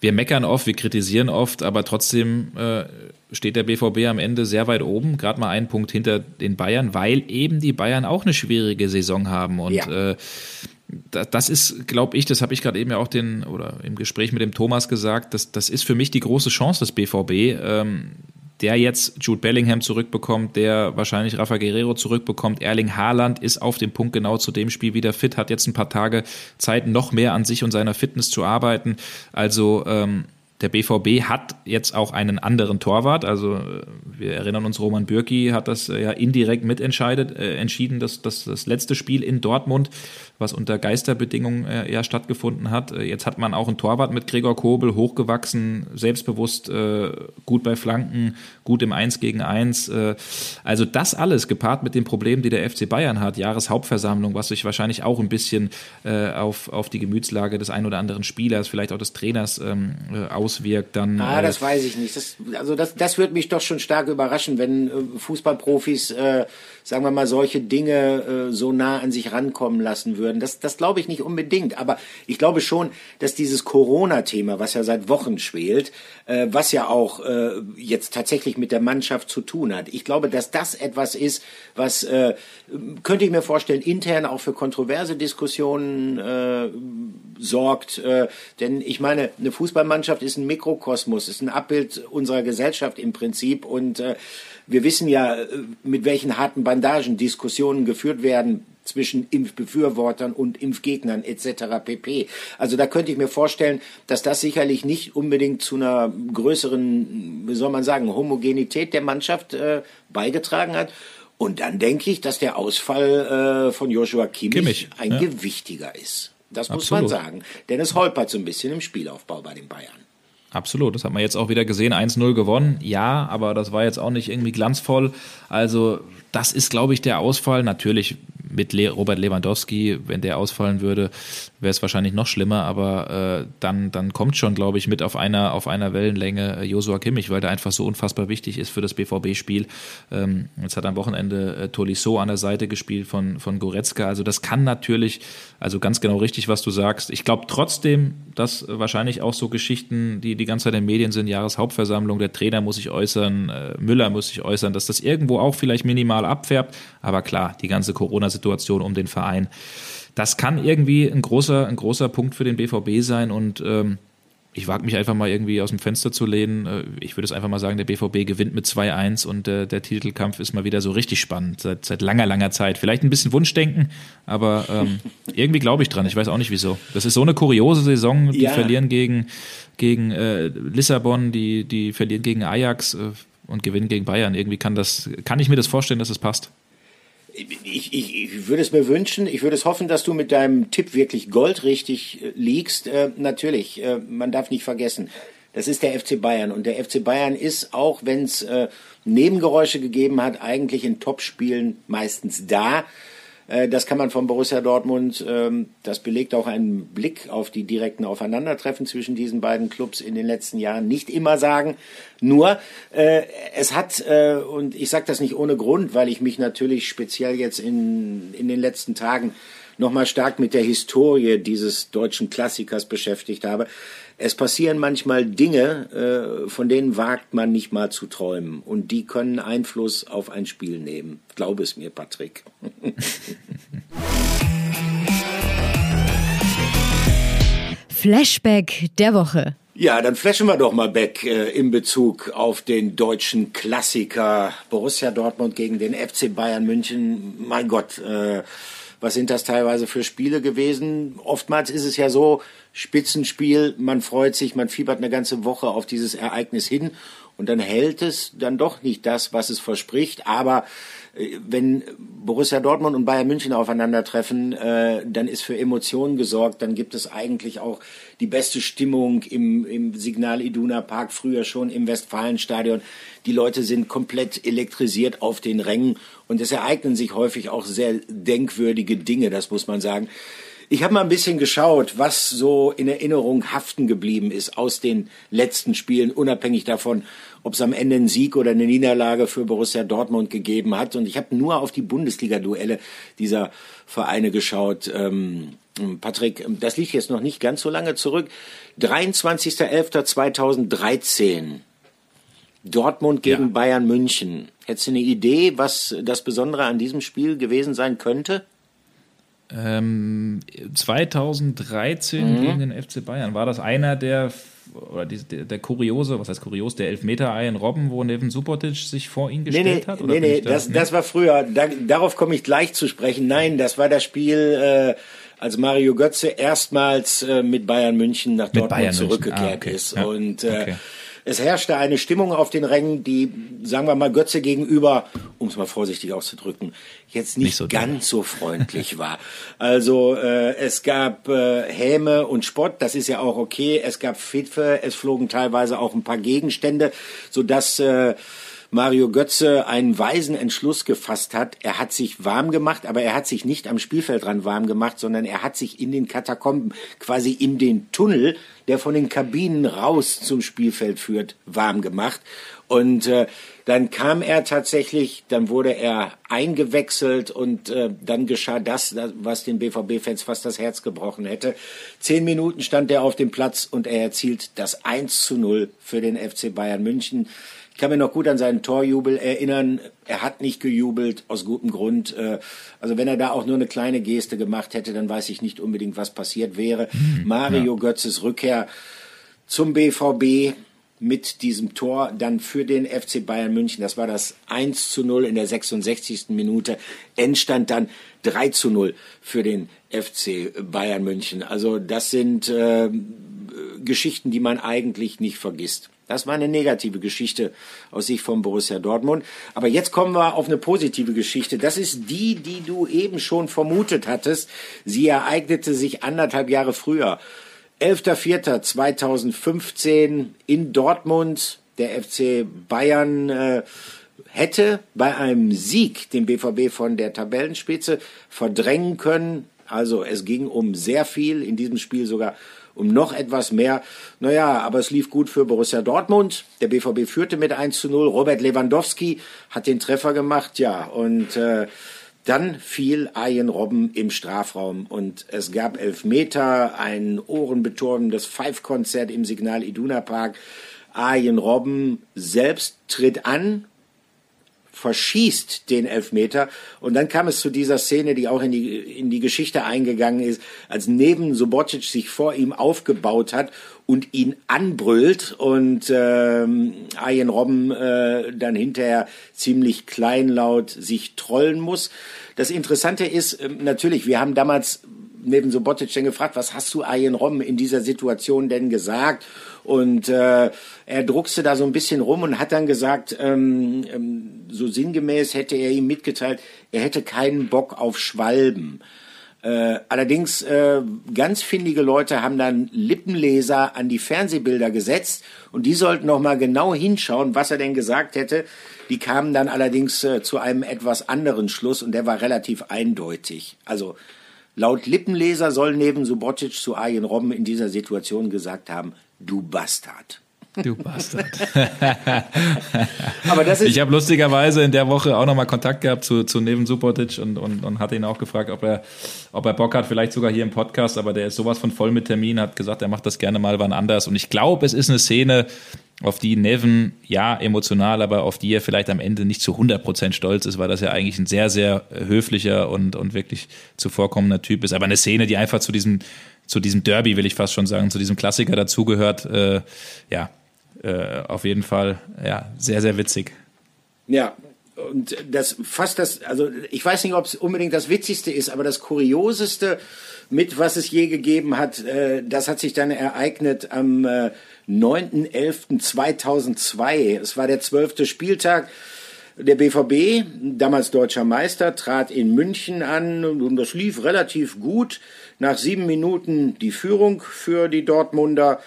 wir meckern oft, wir kritisieren oft, aber trotzdem äh, steht der BVB am Ende sehr weit oben, gerade mal einen Punkt hinter den Bayern, weil eben die Bayern auch eine schwierige Saison haben. Und ja. äh, das ist, glaube ich, das habe ich gerade eben ja auch den oder im Gespräch mit dem Thomas gesagt, das, das ist für mich die große Chance des BVB. Der jetzt Jude Bellingham zurückbekommt, der wahrscheinlich Rafa Guerrero zurückbekommt. Erling Haaland ist auf dem Punkt genau zu dem Spiel wieder fit, hat jetzt ein paar Tage Zeit, noch mehr an sich und seiner Fitness zu arbeiten. Also ähm, der BVB hat jetzt auch einen anderen Torwart. Also äh, wir erinnern uns, Roman Bürki hat das äh, ja indirekt mitentscheidet, äh, entschieden, dass, dass das letzte Spiel in Dortmund, was unter Geisterbedingungen äh, ja stattgefunden hat. Äh, jetzt hat man auch einen Torwart mit Gregor Kobel, hochgewachsen, selbstbewusst, äh, gut bei Flanken, gut im 1 gegen 1. Äh, also das alles gepaart mit den Problemen, die der FC Bayern hat, Jahreshauptversammlung, was sich wahrscheinlich auch ein bisschen auf, auf die Gemütslage des ein oder anderen Spielers, vielleicht auch des Trainers ähm, äh, aus auswirkt, dann. Ah, das weiß ich nicht. Das, also das, das würde mich doch schon stark überraschen, wenn äh, Fußballprofis, äh, sagen wir mal, solche Dinge äh, so nah an sich rankommen lassen würden. Das, das glaube ich nicht unbedingt. Aber ich glaube schon, dass dieses Corona-Thema, was ja seit Wochen schwelt, äh, was ja auch äh, jetzt tatsächlich mit der Mannschaft zu tun hat. Ich glaube, dass das etwas ist, was äh, könnte ich mir vorstellen, intern auch für kontroverse Diskussionen äh, sorgt. Äh, denn ich meine, eine Fußballmannschaft ist ein Mikrokosmos, ist ein Abbild unserer Gesellschaft im Prinzip. Und äh, wir wissen ja, äh, mit welchen harten Bandagen Diskussionen geführt werden zwischen Impfbefürwortern und Impfgegnern etc. pp. Also da könnte ich mir vorstellen, dass das sicherlich nicht unbedingt zu einer größeren, wie soll man sagen, Homogenität der Mannschaft äh, beigetragen hat. Und dann denke ich, dass der Ausfall äh, von Joshua Kimmich, Kimmich ein ja. gewichtiger ist. Das muss Absolut. man sagen. Denn es holpert so ein bisschen im Spielaufbau bei den Bayern. Absolut, das hat man jetzt auch wieder gesehen. 1-0 gewonnen, ja, aber das war jetzt auch nicht irgendwie glanzvoll. Also, das ist, glaube ich, der Ausfall. Natürlich mit Robert Lewandowski, wenn der ausfallen würde, wäre es wahrscheinlich noch schlimmer, aber äh, dann, dann kommt schon, glaube ich, mit auf einer, auf einer Wellenlänge äh, Josua Kimmich, weil der einfach so unfassbar wichtig ist für das BVB-Spiel. Ähm, jetzt hat am Wochenende äh, Tolisso an der Seite gespielt von, von Goretzka. Also das kann natürlich, also ganz genau richtig, was du sagst. Ich glaube trotzdem, dass wahrscheinlich auch so Geschichten, die die ganze Zeit in den Medien sind, Jahreshauptversammlung, der Trainer muss sich äußern, äh, Müller muss sich äußern, dass das irgendwo auch vielleicht minimal abfärbt. Aber klar, die ganze Corona-Situation um den Verein das kann irgendwie ein großer, ein großer Punkt für den BVB sein und ähm, ich wage mich einfach mal irgendwie aus dem Fenster zu lehnen. Äh, ich würde es einfach mal sagen, der BVB gewinnt mit 2-1 und äh, der Titelkampf ist mal wieder so richtig spannend, seit, seit langer, langer Zeit. Vielleicht ein bisschen Wunschdenken, aber ähm, irgendwie glaube ich dran. Ich weiß auch nicht wieso. Das ist so eine kuriose Saison. Die ja. verlieren gegen, gegen äh, Lissabon, die, die verlieren gegen Ajax äh, und gewinnen gegen Bayern. Irgendwie kann, das, kann ich mir das vorstellen, dass es passt. Ich, ich, ich würde es mir wünschen, ich würde es hoffen, dass du mit deinem Tipp wirklich goldrichtig äh, liegst. Äh, natürlich, äh, man darf nicht vergessen, das ist der FC Bayern. Und der FC Bayern ist, auch wenn es äh, Nebengeräusche gegeben hat, eigentlich in Topspielen meistens da. Äh, das kann man von Borussia Dortmund, ähm, das belegt auch einen Blick auf die direkten Aufeinandertreffen zwischen diesen beiden Clubs in den letzten Jahren nicht immer sagen. Nur, äh, es hat, äh, und ich sage das nicht ohne Grund, weil ich mich natürlich speziell jetzt in, in den letzten Tagen nochmal stark mit der Historie dieses deutschen Klassikers beschäftigt habe. Es passieren manchmal Dinge, äh, von denen wagt man nicht mal zu träumen. Und die können Einfluss auf ein Spiel nehmen. Glaube es mir, Patrick. Flashback der Woche. Ja, dann flashen wir doch mal back äh, in Bezug auf den deutschen Klassiker Borussia Dortmund gegen den FC Bayern München. Mein Gott, äh, was sind das teilweise für Spiele gewesen? Oftmals ist es ja so, Spitzenspiel, man freut sich, man fiebert eine ganze Woche auf dieses Ereignis hin und dann hält es dann doch nicht das, was es verspricht. Aber wenn Borussia Dortmund und Bayern München aufeinandertreffen, äh, dann ist für Emotionen gesorgt. Dann gibt es eigentlich auch die beste Stimmung im, im Signal Iduna Park, früher schon im Westfalenstadion. Die Leute sind komplett elektrisiert auf den Rängen und es ereignen sich häufig auch sehr denkwürdige Dinge, das muss man sagen. Ich habe mal ein bisschen geschaut, was so in Erinnerung haften geblieben ist aus den letzten Spielen, unabhängig davon, ob es am Ende einen Sieg oder eine Niederlage für Borussia Dortmund gegeben hat. Und ich habe nur auf die Bundesliga-Duelle dieser Vereine geschaut. Ähm, Patrick, das liegt jetzt noch nicht ganz so lange zurück. 23.11.2013. Dortmund gegen ja. Bayern München. Hättest du eine Idee, was das Besondere an diesem Spiel gewesen sein könnte? Ähm, 2013 mhm. gegen den FC Bayern war das einer der oder die, der, der kuriose, was heißt kurios, der Elfmeter-Ei in Robben, wo Neven Subotic sich vor ihn gestellt nee, nee, hat? Oder nee, nee, da, das, nee, das war früher. Da, darauf komme ich gleich zu sprechen. Nein, das war das Spiel, äh, als Mario Götze erstmals äh, mit Bayern München nach Dortmund zurückgekehrt ah, okay. ist. Ja, Und äh, okay. Es herrschte eine Stimmung auf den Rängen, die, sagen wir mal, Götze gegenüber, um es mal vorsichtig auszudrücken, jetzt nicht, nicht so ganz so freundlich war. Also äh, es gab äh, Häme und Spott, das ist ja auch okay. Es gab Fitfe, es flogen teilweise auch ein paar Gegenstände, sodass äh, Mario Götze einen weisen Entschluss gefasst hat. Er hat sich warm gemacht, aber er hat sich nicht am Spielfeldrand warm gemacht, sondern er hat sich in den Katakomben, quasi in den Tunnel, der von den Kabinen raus zum Spielfeld führt, warm gemacht. Und äh, dann kam er tatsächlich, dann wurde er eingewechselt und äh, dann geschah das, was den BVB-Fans fast das Herz gebrochen hätte. Zehn Minuten stand er auf dem Platz und er erzielt das 1 zu 0 für den FC Bayern München kann mir noch gut an seinen Torjubel erinnern. Er hat nicht gejubelt, aus gutem Grund. Äh, also wenn er da auch nur eine kleine Geste gemacht hätte, dann weiß ich nicht unbedingt, was passiert wäre. Mhm, Mario ja. Götzes Rückkehr zum BVB mit diesem Tor dann für den FC Bayern München. Das war das 1 zu 0 in der 66. Minute. Endstand dann 3 zu 0 für den FC Bayern München. Also das sind äh, Geschichten, die man eigentlich nicht vergisst. Das war eine negative Geschichte aus Sicht von Borussia Dortmund. Aber jetzt kommen wir auf eine positive Geschichte. Das ist die, die du eben schon vermutet hattest. Sie ereignete sich anderthalb Jahre früher. 11.04.2015 in Dortmund. Der FC Bayern äh, hätte bei einem Sieg den BVB von der Tabellenspitze verdrängen können Also es ging um sehr viel, in diesem Spiel sogar um noch etwas mehr. Naja, aber es lief gut für Borussia Dortmund. Der BVB führte mit 1 zu 0. Robert Lewandowski hat den Treffer gemacht, ja. Und äh, dann fiel Arjen Robben im Strafraum und es gab Elfmeter, ein ohrenbetäubendes Five-Konzert im Signal Iduna Park. Arjen Robben selbst tritt an, verschießt den Elfmeter und dann kam es zu dieser Szene, die auch in die, in die Geschichte eingegangen ist, als neben Subotic sich vor ihm aufgebaut hat und ihn anbrüllt und ähm, Arjen Robben äh, dann hinterher ziemlich kleinlaut sich trollen muss. Das Interessante ist, äh, natürlich, wir haben damals neben Subotic dann gefragt, was hast du Arjen Robben in dieser Situation denn gesagt? Und äh, er druckste da so ein bisschen rum und hat dann gesagt, ähm, ähm, so sinngemäß hätte er ihm mitgeteilt, er hätte keinen Bock auf Schwalben. Äh, allerdings äh, ganz findige Leute haben dann Lippenleser an die Fernsehbilder gesetzt und die sollten noch mal genau hinschauen, was er denn gesagt hätte. Die kamen dann allerdings äh, zu einem etwas anderen Schluss und der war relativ eindeutig. Also laut Lippenleser soll neben Subotic zu Arjen Robben in dieser Situation gesagt haben, du Bastard. Du Bastard. Aber das ist ich habe lustigerweise in der Woche auch nochmal Kontakt gehabt zu, zu Neven Subotic und, und, und hatte ihn auch gefragt, ob er, ob er Bock hat, vielleicht sogar hier im Podcast, aber der ist sowas von voll mit Termin, hat gesagt, er macht das gerne mal wann anders. Und ich glaube, es ist eine Szene, auf die Neven, ja, emotional, aber auf die er vielleicht am Ende nicht zu 100% stolz ist, weil das ja eigentlich ein sehr, sehr höflicher und, und wirklich zuvorkommender Typ ist. Aber eine Szene, die einfach zu diesem, zu diesem Derby, will ich fast schon sagen, zu diesem Klassiker dazugehört, äh, ja, äh, auf jeden Fall ja sehr sehr witzig. Ja, und das fast das, also ich weiß nicht, ob es unbedingt das Witzigste ist, aber das Kurioseste mit, was es je gegeben hat, äh, das hat sich dann ereignet am äh, 9.11.2002. Es war der zwölfte Spieltag. Der BVB, damals deutscher Meister, trat in München an und das lief relativ gut. Nach sieben Minuten die Führung für die Dortmunder.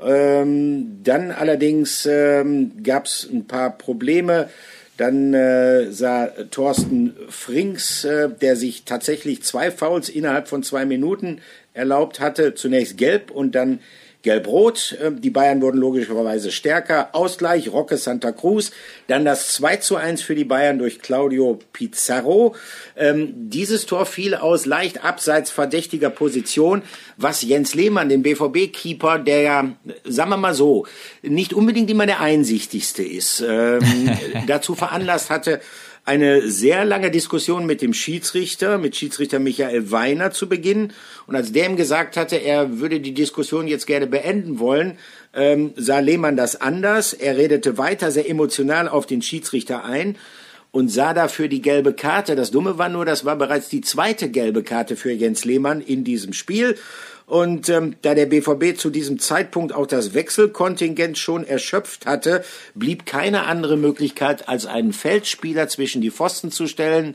Ähm, dann allerdings ähm, gab es ein paar Probleme. Dann äh, sah Thorsten Frings, äh, der sich tatsächlich zwei Fouls innerhalb von zwei Minuten erlaubt hatte, zunächst gelb und dann Gelb-Rot, ähm, die Bayern wurden logischerweise stärker. Ausgleich, Roque Santa Cruz. Dann das 2 zu 1 für die Bayern durch Claudio Pizarro. Ähm, dieses Tor fiel aus leicht abseits verdächtiger Position, was Jens Lehmann, den BVB-Keeper, der ja, sagen wir mal so, nicht unbedingt immer der einsichtigste ist, ähm, dazu veranlasst hatte, eine sehr lange Diskussion mit dem Schiedsrichter, mit Schiedsrichter Michael Weiner zu beginnen. Und als der ihm gesagt hatte, er würde die Diskussion jetzt gerne beenden wollen, ähm, sah Lehmann das anders. Er redete weiter sehr emotional auf den Schiedsrichter ein und sah dafür die gelbe Karte. Das Dumme war nur, das war bereits die zweite gelbe Karte für Jens Lehmann in diesem Spiel. Und ähm, da der BVB zu diesem Zeitpunkt auch das Wechselkontingent schon erschöpft hatte, blieb keine andere Möglichkeit, als einen Feldspieler zwischen die Pfosten zu stellen.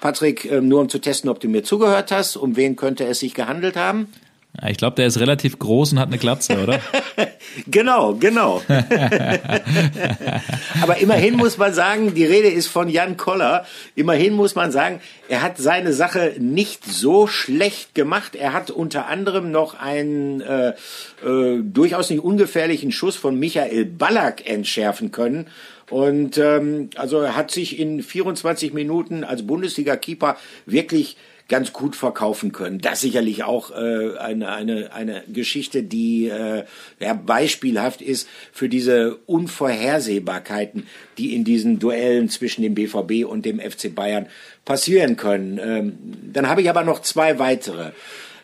Patrick, ähm, nur um zu testen, ob du mir zugehört hast, um wen könnte es sich gehandelt haben? Ich glaube, der ist relativ groß und hat eine Glatze, oder? genau, genau. Aber immerhin muss man sagen, die Rede ist von Jan Koller. Immerhin muss man sagen, er hat seine Sache nicht so schlecht gemacht. Er hat unter anderem noch einen äh, äh, durchaus nicht ungefährlichen Schuss von Michael Ballack entschärfen können. Und ähm, also er hat sich in 24 Minuten als Bundesliga-Keeper wirklich ganz gut verkaufen können. Das sicherlich auch äh, eine, eine, eine Geschichte, die äh, ja, beispielhaft ist für diese Unvorhersehbarkeiten, die in diesen Duellen zwischen dem BVB und dem FC Bayern passieren können. Ähm, dann habe ich aber noch zwei weitere.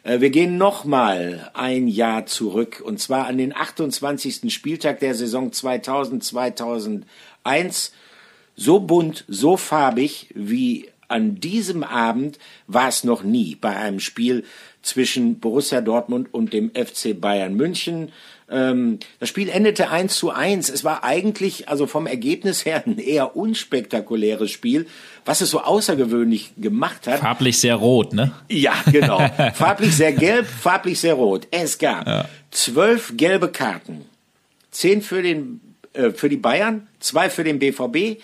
Äh, wir gehen nochmal ein Jahr zurück und zwar an den 28. Spieltag der Saison 2000-2001. So bunt, so farbig wie an diesem Abend war es noch nie bei einem Spiel zwischen Borussia Dortmund und dem FC Bayern München. Ähm, das Spiel endete 1 zu 1. Es war eigentlich, also vom Ergebnis her, ein eher unspektakuläres Spiel, was es so außergewöhnlich gemacht hat. Farblich sehr rot, ne? Ja, genau. farblich sehr gelb, farblich sehr rot. Es gab ja. zwölf gelbe Karten. Zehn für den, äh, für die Bayern, zwei für den BVB,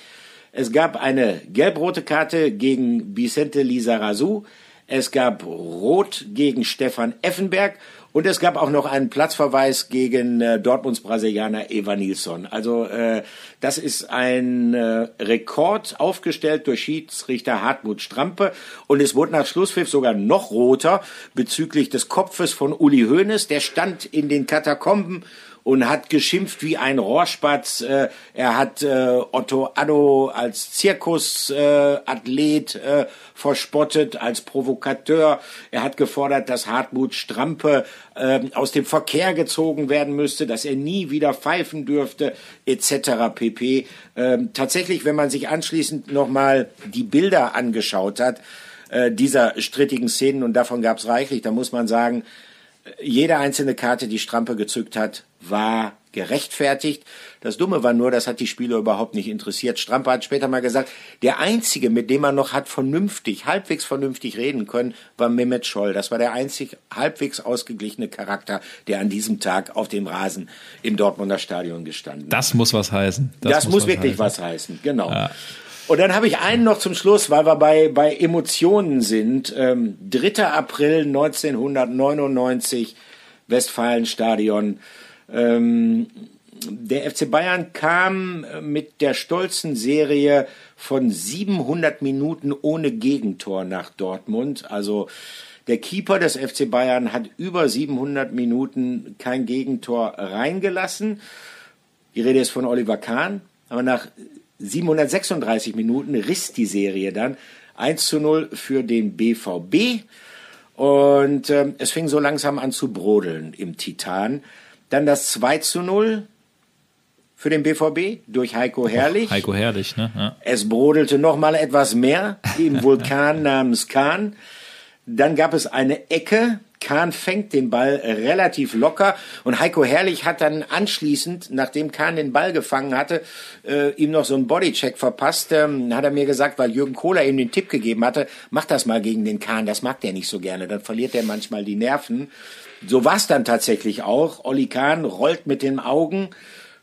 es gab eine gelb-rote Karte gegen Vicente Lizarazu. Es gab Rot gegen Stefan Effenberg und es gab auch noch einen Platzverweis gegen äh, Dortmunds Brasilianer Eva Nilsson. Also äh, das ist ein äh, Rekord aufgestellt durch Schiedsrichter Hartmut Strampe und es wurde nach Schlusspfiff sogar noch roter bezüglich des Kopfes von Uli Hoeneß. Der stand in den Katakomben und hat geschimpft wie ein Rohrspatz. Äh, er hat äh, Otto Addo als Zirkusathlet äh, verspottet, als Provokateur. Er hat gefordert, dass Hartmut Strampe äh, aus dem Verkehr gezogen werden müsste, dass er nie wieder pfeifen dürfte, etc. pp. Ähm, tatsächlich, wenn man sich anschließend nochmal die Bilder angeschaut hat, äh, dieser strittigen Szenen, und davon gab es reichlich, da muss man sagen, jede einzelne Karte, die Strampe gezückt hat, war gerechtfertigt. Das Dumme war nur, das hat die Spieler überhaupt nicht interessiert. Strampe hat später mal gesagt, der einzige, mit dem man noch hat vernünftig, halbwegs vernünftig reden können, war Mehmet Scholl. Das war der einzig halbwegs ausgeglichene Charakter, der an diesem Tag auf dem Rasen im Dortmunder Stadion gestanden Das muss was heißen. Das, das muss, muss wirklich heißen. was heißen, genau. Ja. Und dann habe ich einen noch zum Schluss, weil wir bei, bei Emotionen sind. Ähm, 3. April 1999, Westfalenstadion. Ähm, der FC Bayern kam mit der stolzen Serie von 700 Minuten ohne Gegentor nach Dortmund. Also der Keeper des FC Bayern hat über 700 Minuten kein Gegentor reingelassen. Die Rede ist von Oliver Kahn. Aber nach 736 Minuten riss die Serie dann 1 zu 0 für den BVB. Und äh, es fing so langsam an zu brodeln im Titan. Dann das 2 zu 0 für den BVB durch Heiko Herrlich. Heiko Herrlich, ne? Ja. Es brodelte noch mal etwas mehr im Vulkan namens Kahn. Dann gab es eine Ecke Kahn fängt den Ball relativ locker und Heiko Herrlich hat dann anschließend, nachdem Kahn den Ball gefangen hatte, äh, ihm noch so einen Bodycheck verpasst. Ähm, hat er mir gesagt, weil Jürgen Kohler ihm den Tipp gegeben hatte, mach das mal gegen den Kahn, das mag der nicht so gerne, dann verliert er manchmal die Nerven. So war's dann tatsächlich auch. Olli Kahn rollt mit den Augen,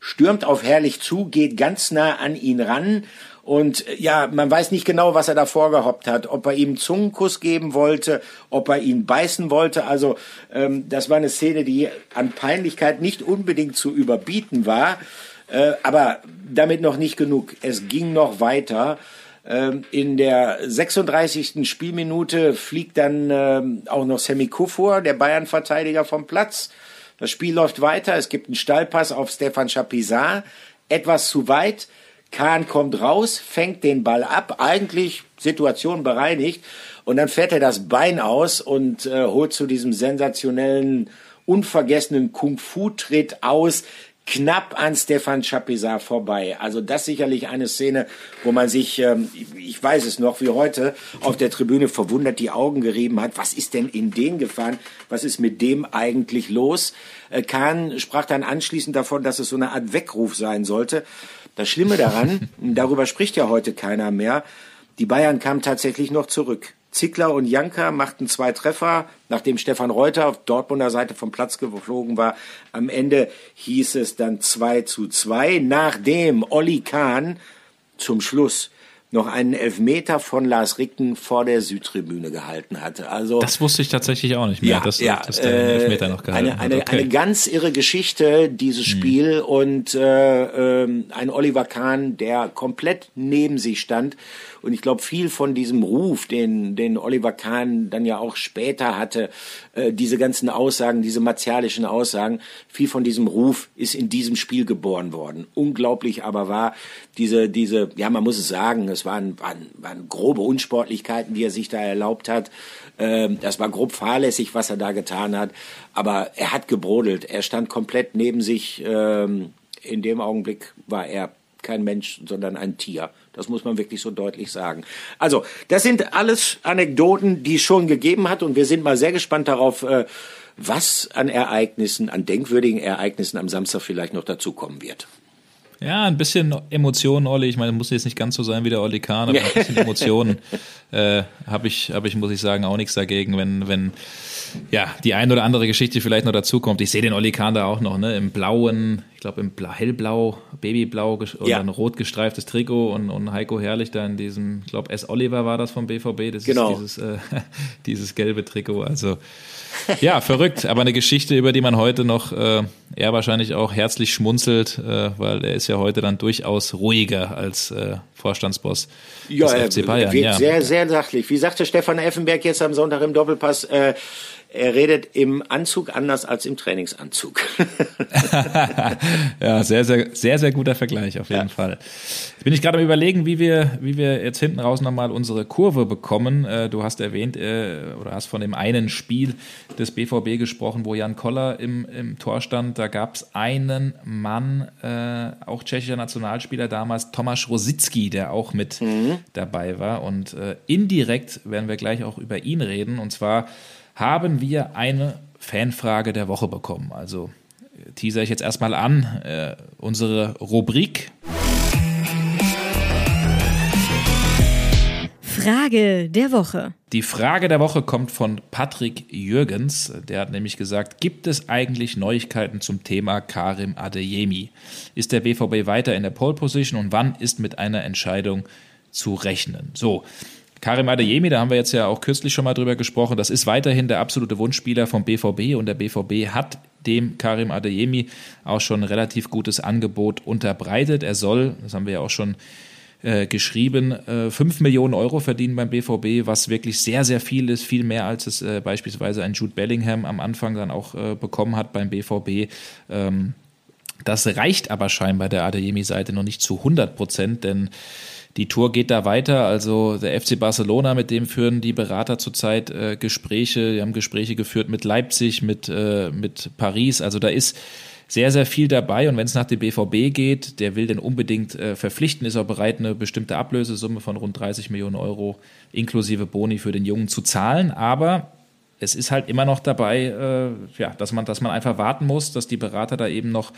stürmt auf Herrlich zu, geht ganz nah an ihn ran und ja, man weiß nicht genau, was er da vorgehoppt hat, ob er ihm Zungenkuss geben wollte, ob er ihn beißen wollte. Also ähm, das war eine Szene, die an Peinlichkeit nicht unbedingt zu überbieten war, äh, aber damit noch nicht genug. Es ging noch weiter. Ähm, in der 36. Spielminute fliegt dann ähm, auch noch Semi Kufur, der Bayern-Verteidiger, vom Platz. Das Spiel läuft weiter. Es gibt einen Stallpass auf Stefan Chapisat. Etwas zu weit. Kahn kommt raus, fängt den Ball ab, eigentlich Situation bereinigt und dann fährt er das Bein aus und äh, holt zu diesem sensationellen, unvergessenen Kung-Fu-Tritt aus, knapp an Stefan Chapisar vorbei. Also das sicherlich eine Szene, wo man sich, ähm, ich weiß es noch wie heute, auf der Tribüne verwundert die Augen gerieben hat. Was ist denn in den gefahren? Was ist mit dem eigentlich los? Äh, Kahn sprach dann anschließend davon, dass es so eine Art Weckruf sein sollte. Das Schlimme daran, darüber spricht ja heute keiner mehr, die Bayern kamen tatsächlich noch zurück. Zickler und Janka machten zwei Treffer, nachdem Stefan Reuter auf Dortmunder Seite vom Platz geflogen war. Am Ende hieß es dann 2 zu 2, nachdem Olli Kahn zum Schluss noch einen Elfmeter von Lars Ricken vor der Südtribüne gehalten hatte. Also das wusste ich tatsächlich auch nicht mehr, ja, dass, ja, dass der äh, Elfmeter noch gehalten eine, eine. Okay. Eine ganz irre Geschichte, dieses hm. Spiel hm. und äh, äh, ein Oliver Kahn, der komplett neben sich stand und ich glaube, viel von diesem Ruf, den, den Oliver Kahn dann ja auch später hatte, äh, diese ganzen Aussagen, diese martialischen Aussagen, viel von diesem Ruf ist in diesem Spiel geboren worden. Unglaublich aber war diese, diese, ja, man muss es sagen, es waren, waren, waren grobe Unsportlichkeiten, die er sich da erlaubt hat. Ähm, das war grob fahrlässig, was er da getan hat. Aber er hat gebrodelt. Er stand komplett neben sich. Ähm, in dem Augenblick war er kein Mensch, sondern ein Tier. Das muss man wirklich so deutlich sagen. Also, das sind alles Anekdoten, die es schon gegeben hat und wir sind mal sehr gespannt darauf, äh, was an Ereignissen, an denkwürdigen Ereignissen am Samstag vielleicht noch dazukommen wird. Ja, ein bisschen Emotionen, Olli. Ich meine, muss jetzt nicht ganz so sein wie der Olli Kahn, aber ein bisschen Emotionen äh, habe ich, hab ich, muss ich sagen, auch nichts dagegen, wenn, wenn ja, die ein oder andere Geschichte vielleicht noch dazukommt. Ich sehe den Olli Kahn da auch noch, ne, im blauen ich glaube, im hellblau, babyblau oder ja. ein rot gestreiftes Trikot und, und Heiko Herrlich da in diesem, ich glaube, S. Oliver war das vom BVB, das genau. ist dieses, äh, dieses gelbe Trikot. Also ja, verrückt, aber eine Geschichte, über die man heute noch äh, eher wahrscheinlich auch herzlich schmunzelt, äh, weil er ist ja heute dann durchaus ruhiger als äh, Vorstandsboss ja, des FC Bayern. Wirkt ja, sehr, sehr sachlich. Wie sagte Stefan Effenberg jetzt am Sonntag im Doppelpass, äh, er redet im Anzug anders als im Trainingsanzug. ja, sehr, sehr, sehr, sehr guter Vergleich auf jeden ja. Fall. Jetzt bin ich gerade am überlegen, wie wir, wie wir jetzt hinten raus nochmal unsere Kurve bekommen. Äh, du hast erwähnt äh, oder hast von dem einen Spiel des BVB gesprochen, wo Jan Koller im, im Tor stand. Da gab es einen Mann, äh, auch tschechischer Nationalspieler damals, Tomasz Rosicki, der auch mit mhm. dabei war. Und indirekt werden wir gleich auch über ihn reden. Und zwar haben wir eine Fanfrage der Woche bekommen. Also teaser ich jetzt erstmal an, äh, unsere Rubrik. Frage der Woche. Die Frage der Woche kommt von Patrick Jürgens. Der hat nämlich gesagt, gibt es eigentlich Neuigkeiten zum Thema Karim Adeyemi? Ist der BVB weiter in der Pole Position und wann ist mit einer Entscheidung zu rechnen? So, Karim Adeyemi, da haben wir jetzt ja auch kürzlich schon mal drüber gesprochen, das ist weiterhin der absolute Wunschspieler vom BVB und der BVB hat dem Karim Adeyemi auch schon ein relativ gutes Angebot unterbreitet. Er soll, das haben wir ja auch schon äh, geschrieben, äh, 5 Millionen Euro verdienen beim BVB, was wirklich sehr, sehr viel ist, viel mehr als es äh, beispielsweise ein Jude Bellingham am Anfang dann auch äh, bekommen hat beim BVB. Ähm, das reicht aber scheinbar der Adeyemi-Seite noch nicht zu 100 Prozent, denn die Tour geht da weiter. Also der FC Barcelona, mit dem führen die Berater zurzeit äh, Gespräche. Die haben Gespräche geführt mit Leipzig, mit, äh, mit Paris. Also da ist sehr, sehr viel dabei. Und wenn es nach dem BVB geht, der will den unbedingt äh, verpflichten, ist auch bereit, eine bestimmte Ablösesumme von rund 30 Millionen Euro inklusive Boni für den Jungen zu zahlen. Aber es ist halt immer noch dabei, äh, ja, dass man, dass man einfach warten muss, dass die Berater da eben noch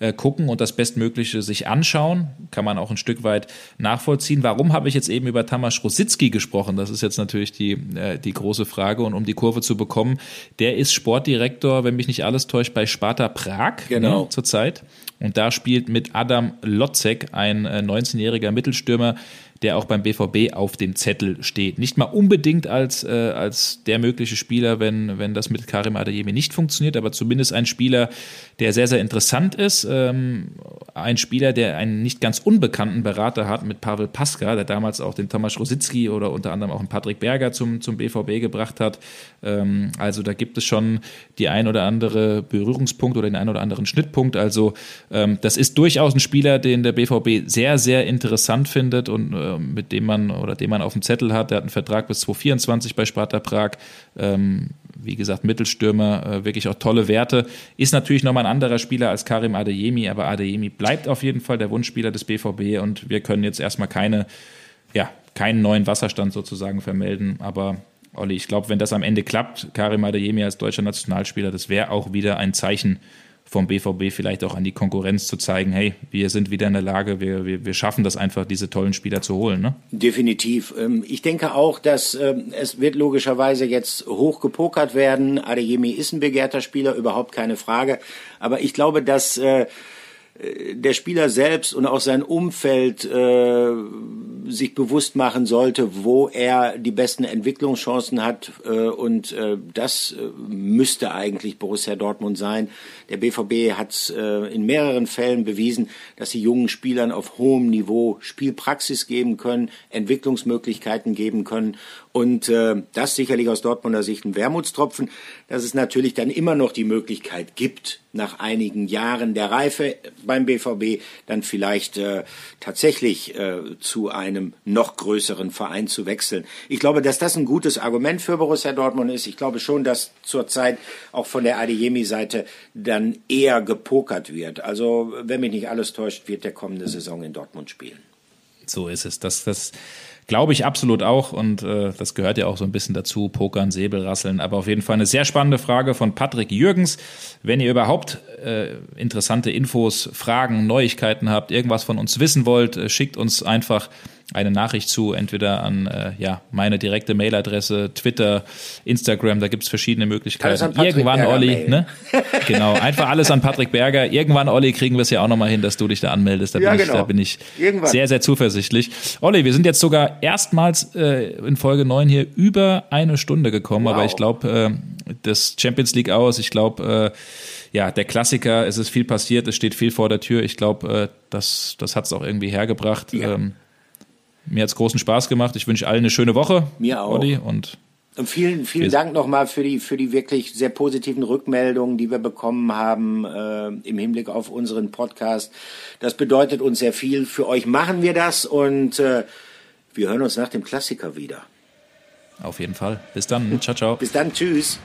äh, gucken und das Bestmögliche sich anschauen. Kann man auch ein Stück weit nachvollziehen. Warum habe ich jetzt eben über Tamas Rositzky gesprochen? Das ist jetzt natürlich die, äh, die große Frage. Und um die Kurve zu bekommen, der ist Sportdirektor, wenn mich nicht alles täuscht, bei Sparta Prag ne, genau. ne, zurzeit. Und da spielt mit Adam Lotzek ein äh, 19-jähriger Mittelstürmer, der auch beim BVB auf dem Zettel steht. Nicht mal unbedingt als, äh, als der mögliche Spieler, wenn, wenn das mit Karim Adeyemi nicht funktioniert, aber zumindest ein Spieler, der sehr, sehr interessant ist. Ähm, ein Spieler, der einen nicht ganz unbekannten Berater hat mit Pavel Paska, der damals auch den Tomasz Rositzky oder unter anderem auch einen Patrick Berger zum, zum BVB gebracht hat. Ähm, also da gibt es schon die ein oder andere Berührungspunkt oder den ein oder anderen Schnittpunkt. Also ähm, das ist durchaus ein Spieler, den der BVB sehr, sehr interessant findet und mit dem man oder den man auf dem Zettel hat. Der hat einen Vertrag bis 2024 bei Sparta Prag. Ähm, wie gesagt, Mittelstürmer, äh, wirklich auch tolle Werte. Ist natürlich nochmal ein anderer Spieler als Karim Adeyemi, aber Adeyemi bleibt auf jeden Fall der Wunschspieler des BVB und wir können jetzt erstmal keine, ja, keinen neuen Wasserstand sozusagen vermelden. Aber Olli, ich glaube, wenn das am Ende klappt, Karim Adeyemi als deutscher Nationalspieler, das wäre auch wieder ein Zeichen vom BVB vielleicht auch an die Konkurrenz zu zeigen, hey, wir sind wieder in der Lage, wir, wir, wir schaffen das einfach, diese tollen Spieler zu holen. Ne? Definitiv. Ähm, ich denke auch, dass ähm, es wird logischerweise jetzt hoch gepokert werden. Adeyemi ist ein begehrter Spieler, überhaupt keine Frage. Aber ich glaube, dass äh, der Spieler selbst und auch sein Umfeld äh, sich bewusst machen sollte, wo er die besten Entwicklungschancen hat. Äh, und äh, das äh, müsste eigentlich Borussia Dortmund sein. Der BVB hat äh, in mehreren Fällen bewiesen, dass sie jungen Spielern auf hohem Niveau Spielpraxis geben können, Entwicklungsmöglichkeiten geben können. Und äh, das sicherlich aus Dortmunder Sicht ein Wermutstropfen, dass es natürlich dann immer noch die Möglichkeit gibt, nach einigen Jahren der Reife beim BVB dann vielleicht äh, tatsächlich äh, zu einem noch größeren Verein zu wechseln. Ich glaube, dass das ein gutes Argument für Borussia Dortmund ist. Ich glaube schon, dass zurzeit auch von der Adeyemi-Seite dann eher gepokert wird. Also, wenn mich nicht alles täuscht, wird der kommende Saison in Dortmund spielen. So ist es. Das, das glaube ich absolut auch und äh, das gehört ja auch so ein bisschen dazu, Pokern, Säbelrasseln. Aber auf jeden Fall eine sehr spannende Frage von Patrick Jürgens. Wenn ihr überhaupt äh, interessante Infos, Fragen, Neuigkeiten habt, irgendwas von uns wissen wollt, äh, schickt uns einfach eine Nachricht zu, entweder an äh, ja, meine direkte Mailadresse, Twitter, Instagram, da gibt es verschiedene Möglichkeiten. Irgendwann, Berger Olli, ne? genau, einfach alles an Patrick Berger. Irgendwann, Olli, kriegen wir es ja auch nochmal hin, dass du dich da anmeldest. Da ja, bin genau. ich, da bin ich sehr, sehr zuversichtlich. Olli, wir sind jetzt sogar erstmals äh, in Folge 9 hier über eine Stunde gekommen, wow. aber ich glaube, äh, das Champions League aus, ich glaube, äh, ja, der Klassiker, es ist viel passiert, es steht viel vor der Tür. Ich glaube, äh, das, das hat es auch irgendwie hergebracht. Ja. Ähm, mir hat es großen Spaß gemacht. Ich wünsche allen eine schöne Woche. Mir auch. Olli, und und vielen, vielen Dank nochmal für die, für die wirklich sehr positiven Rückmeldungen, die wir bekommen haben äh, im Hinblick auf unseren Podcast. Das bedeutet uns sehr viel. Für euch machen wir das und äh, wir hören uns nach dem Klassiker wieder. Auf jeden Fall. Bis dann. Ciao, ciao. Bis dann. Tschüss.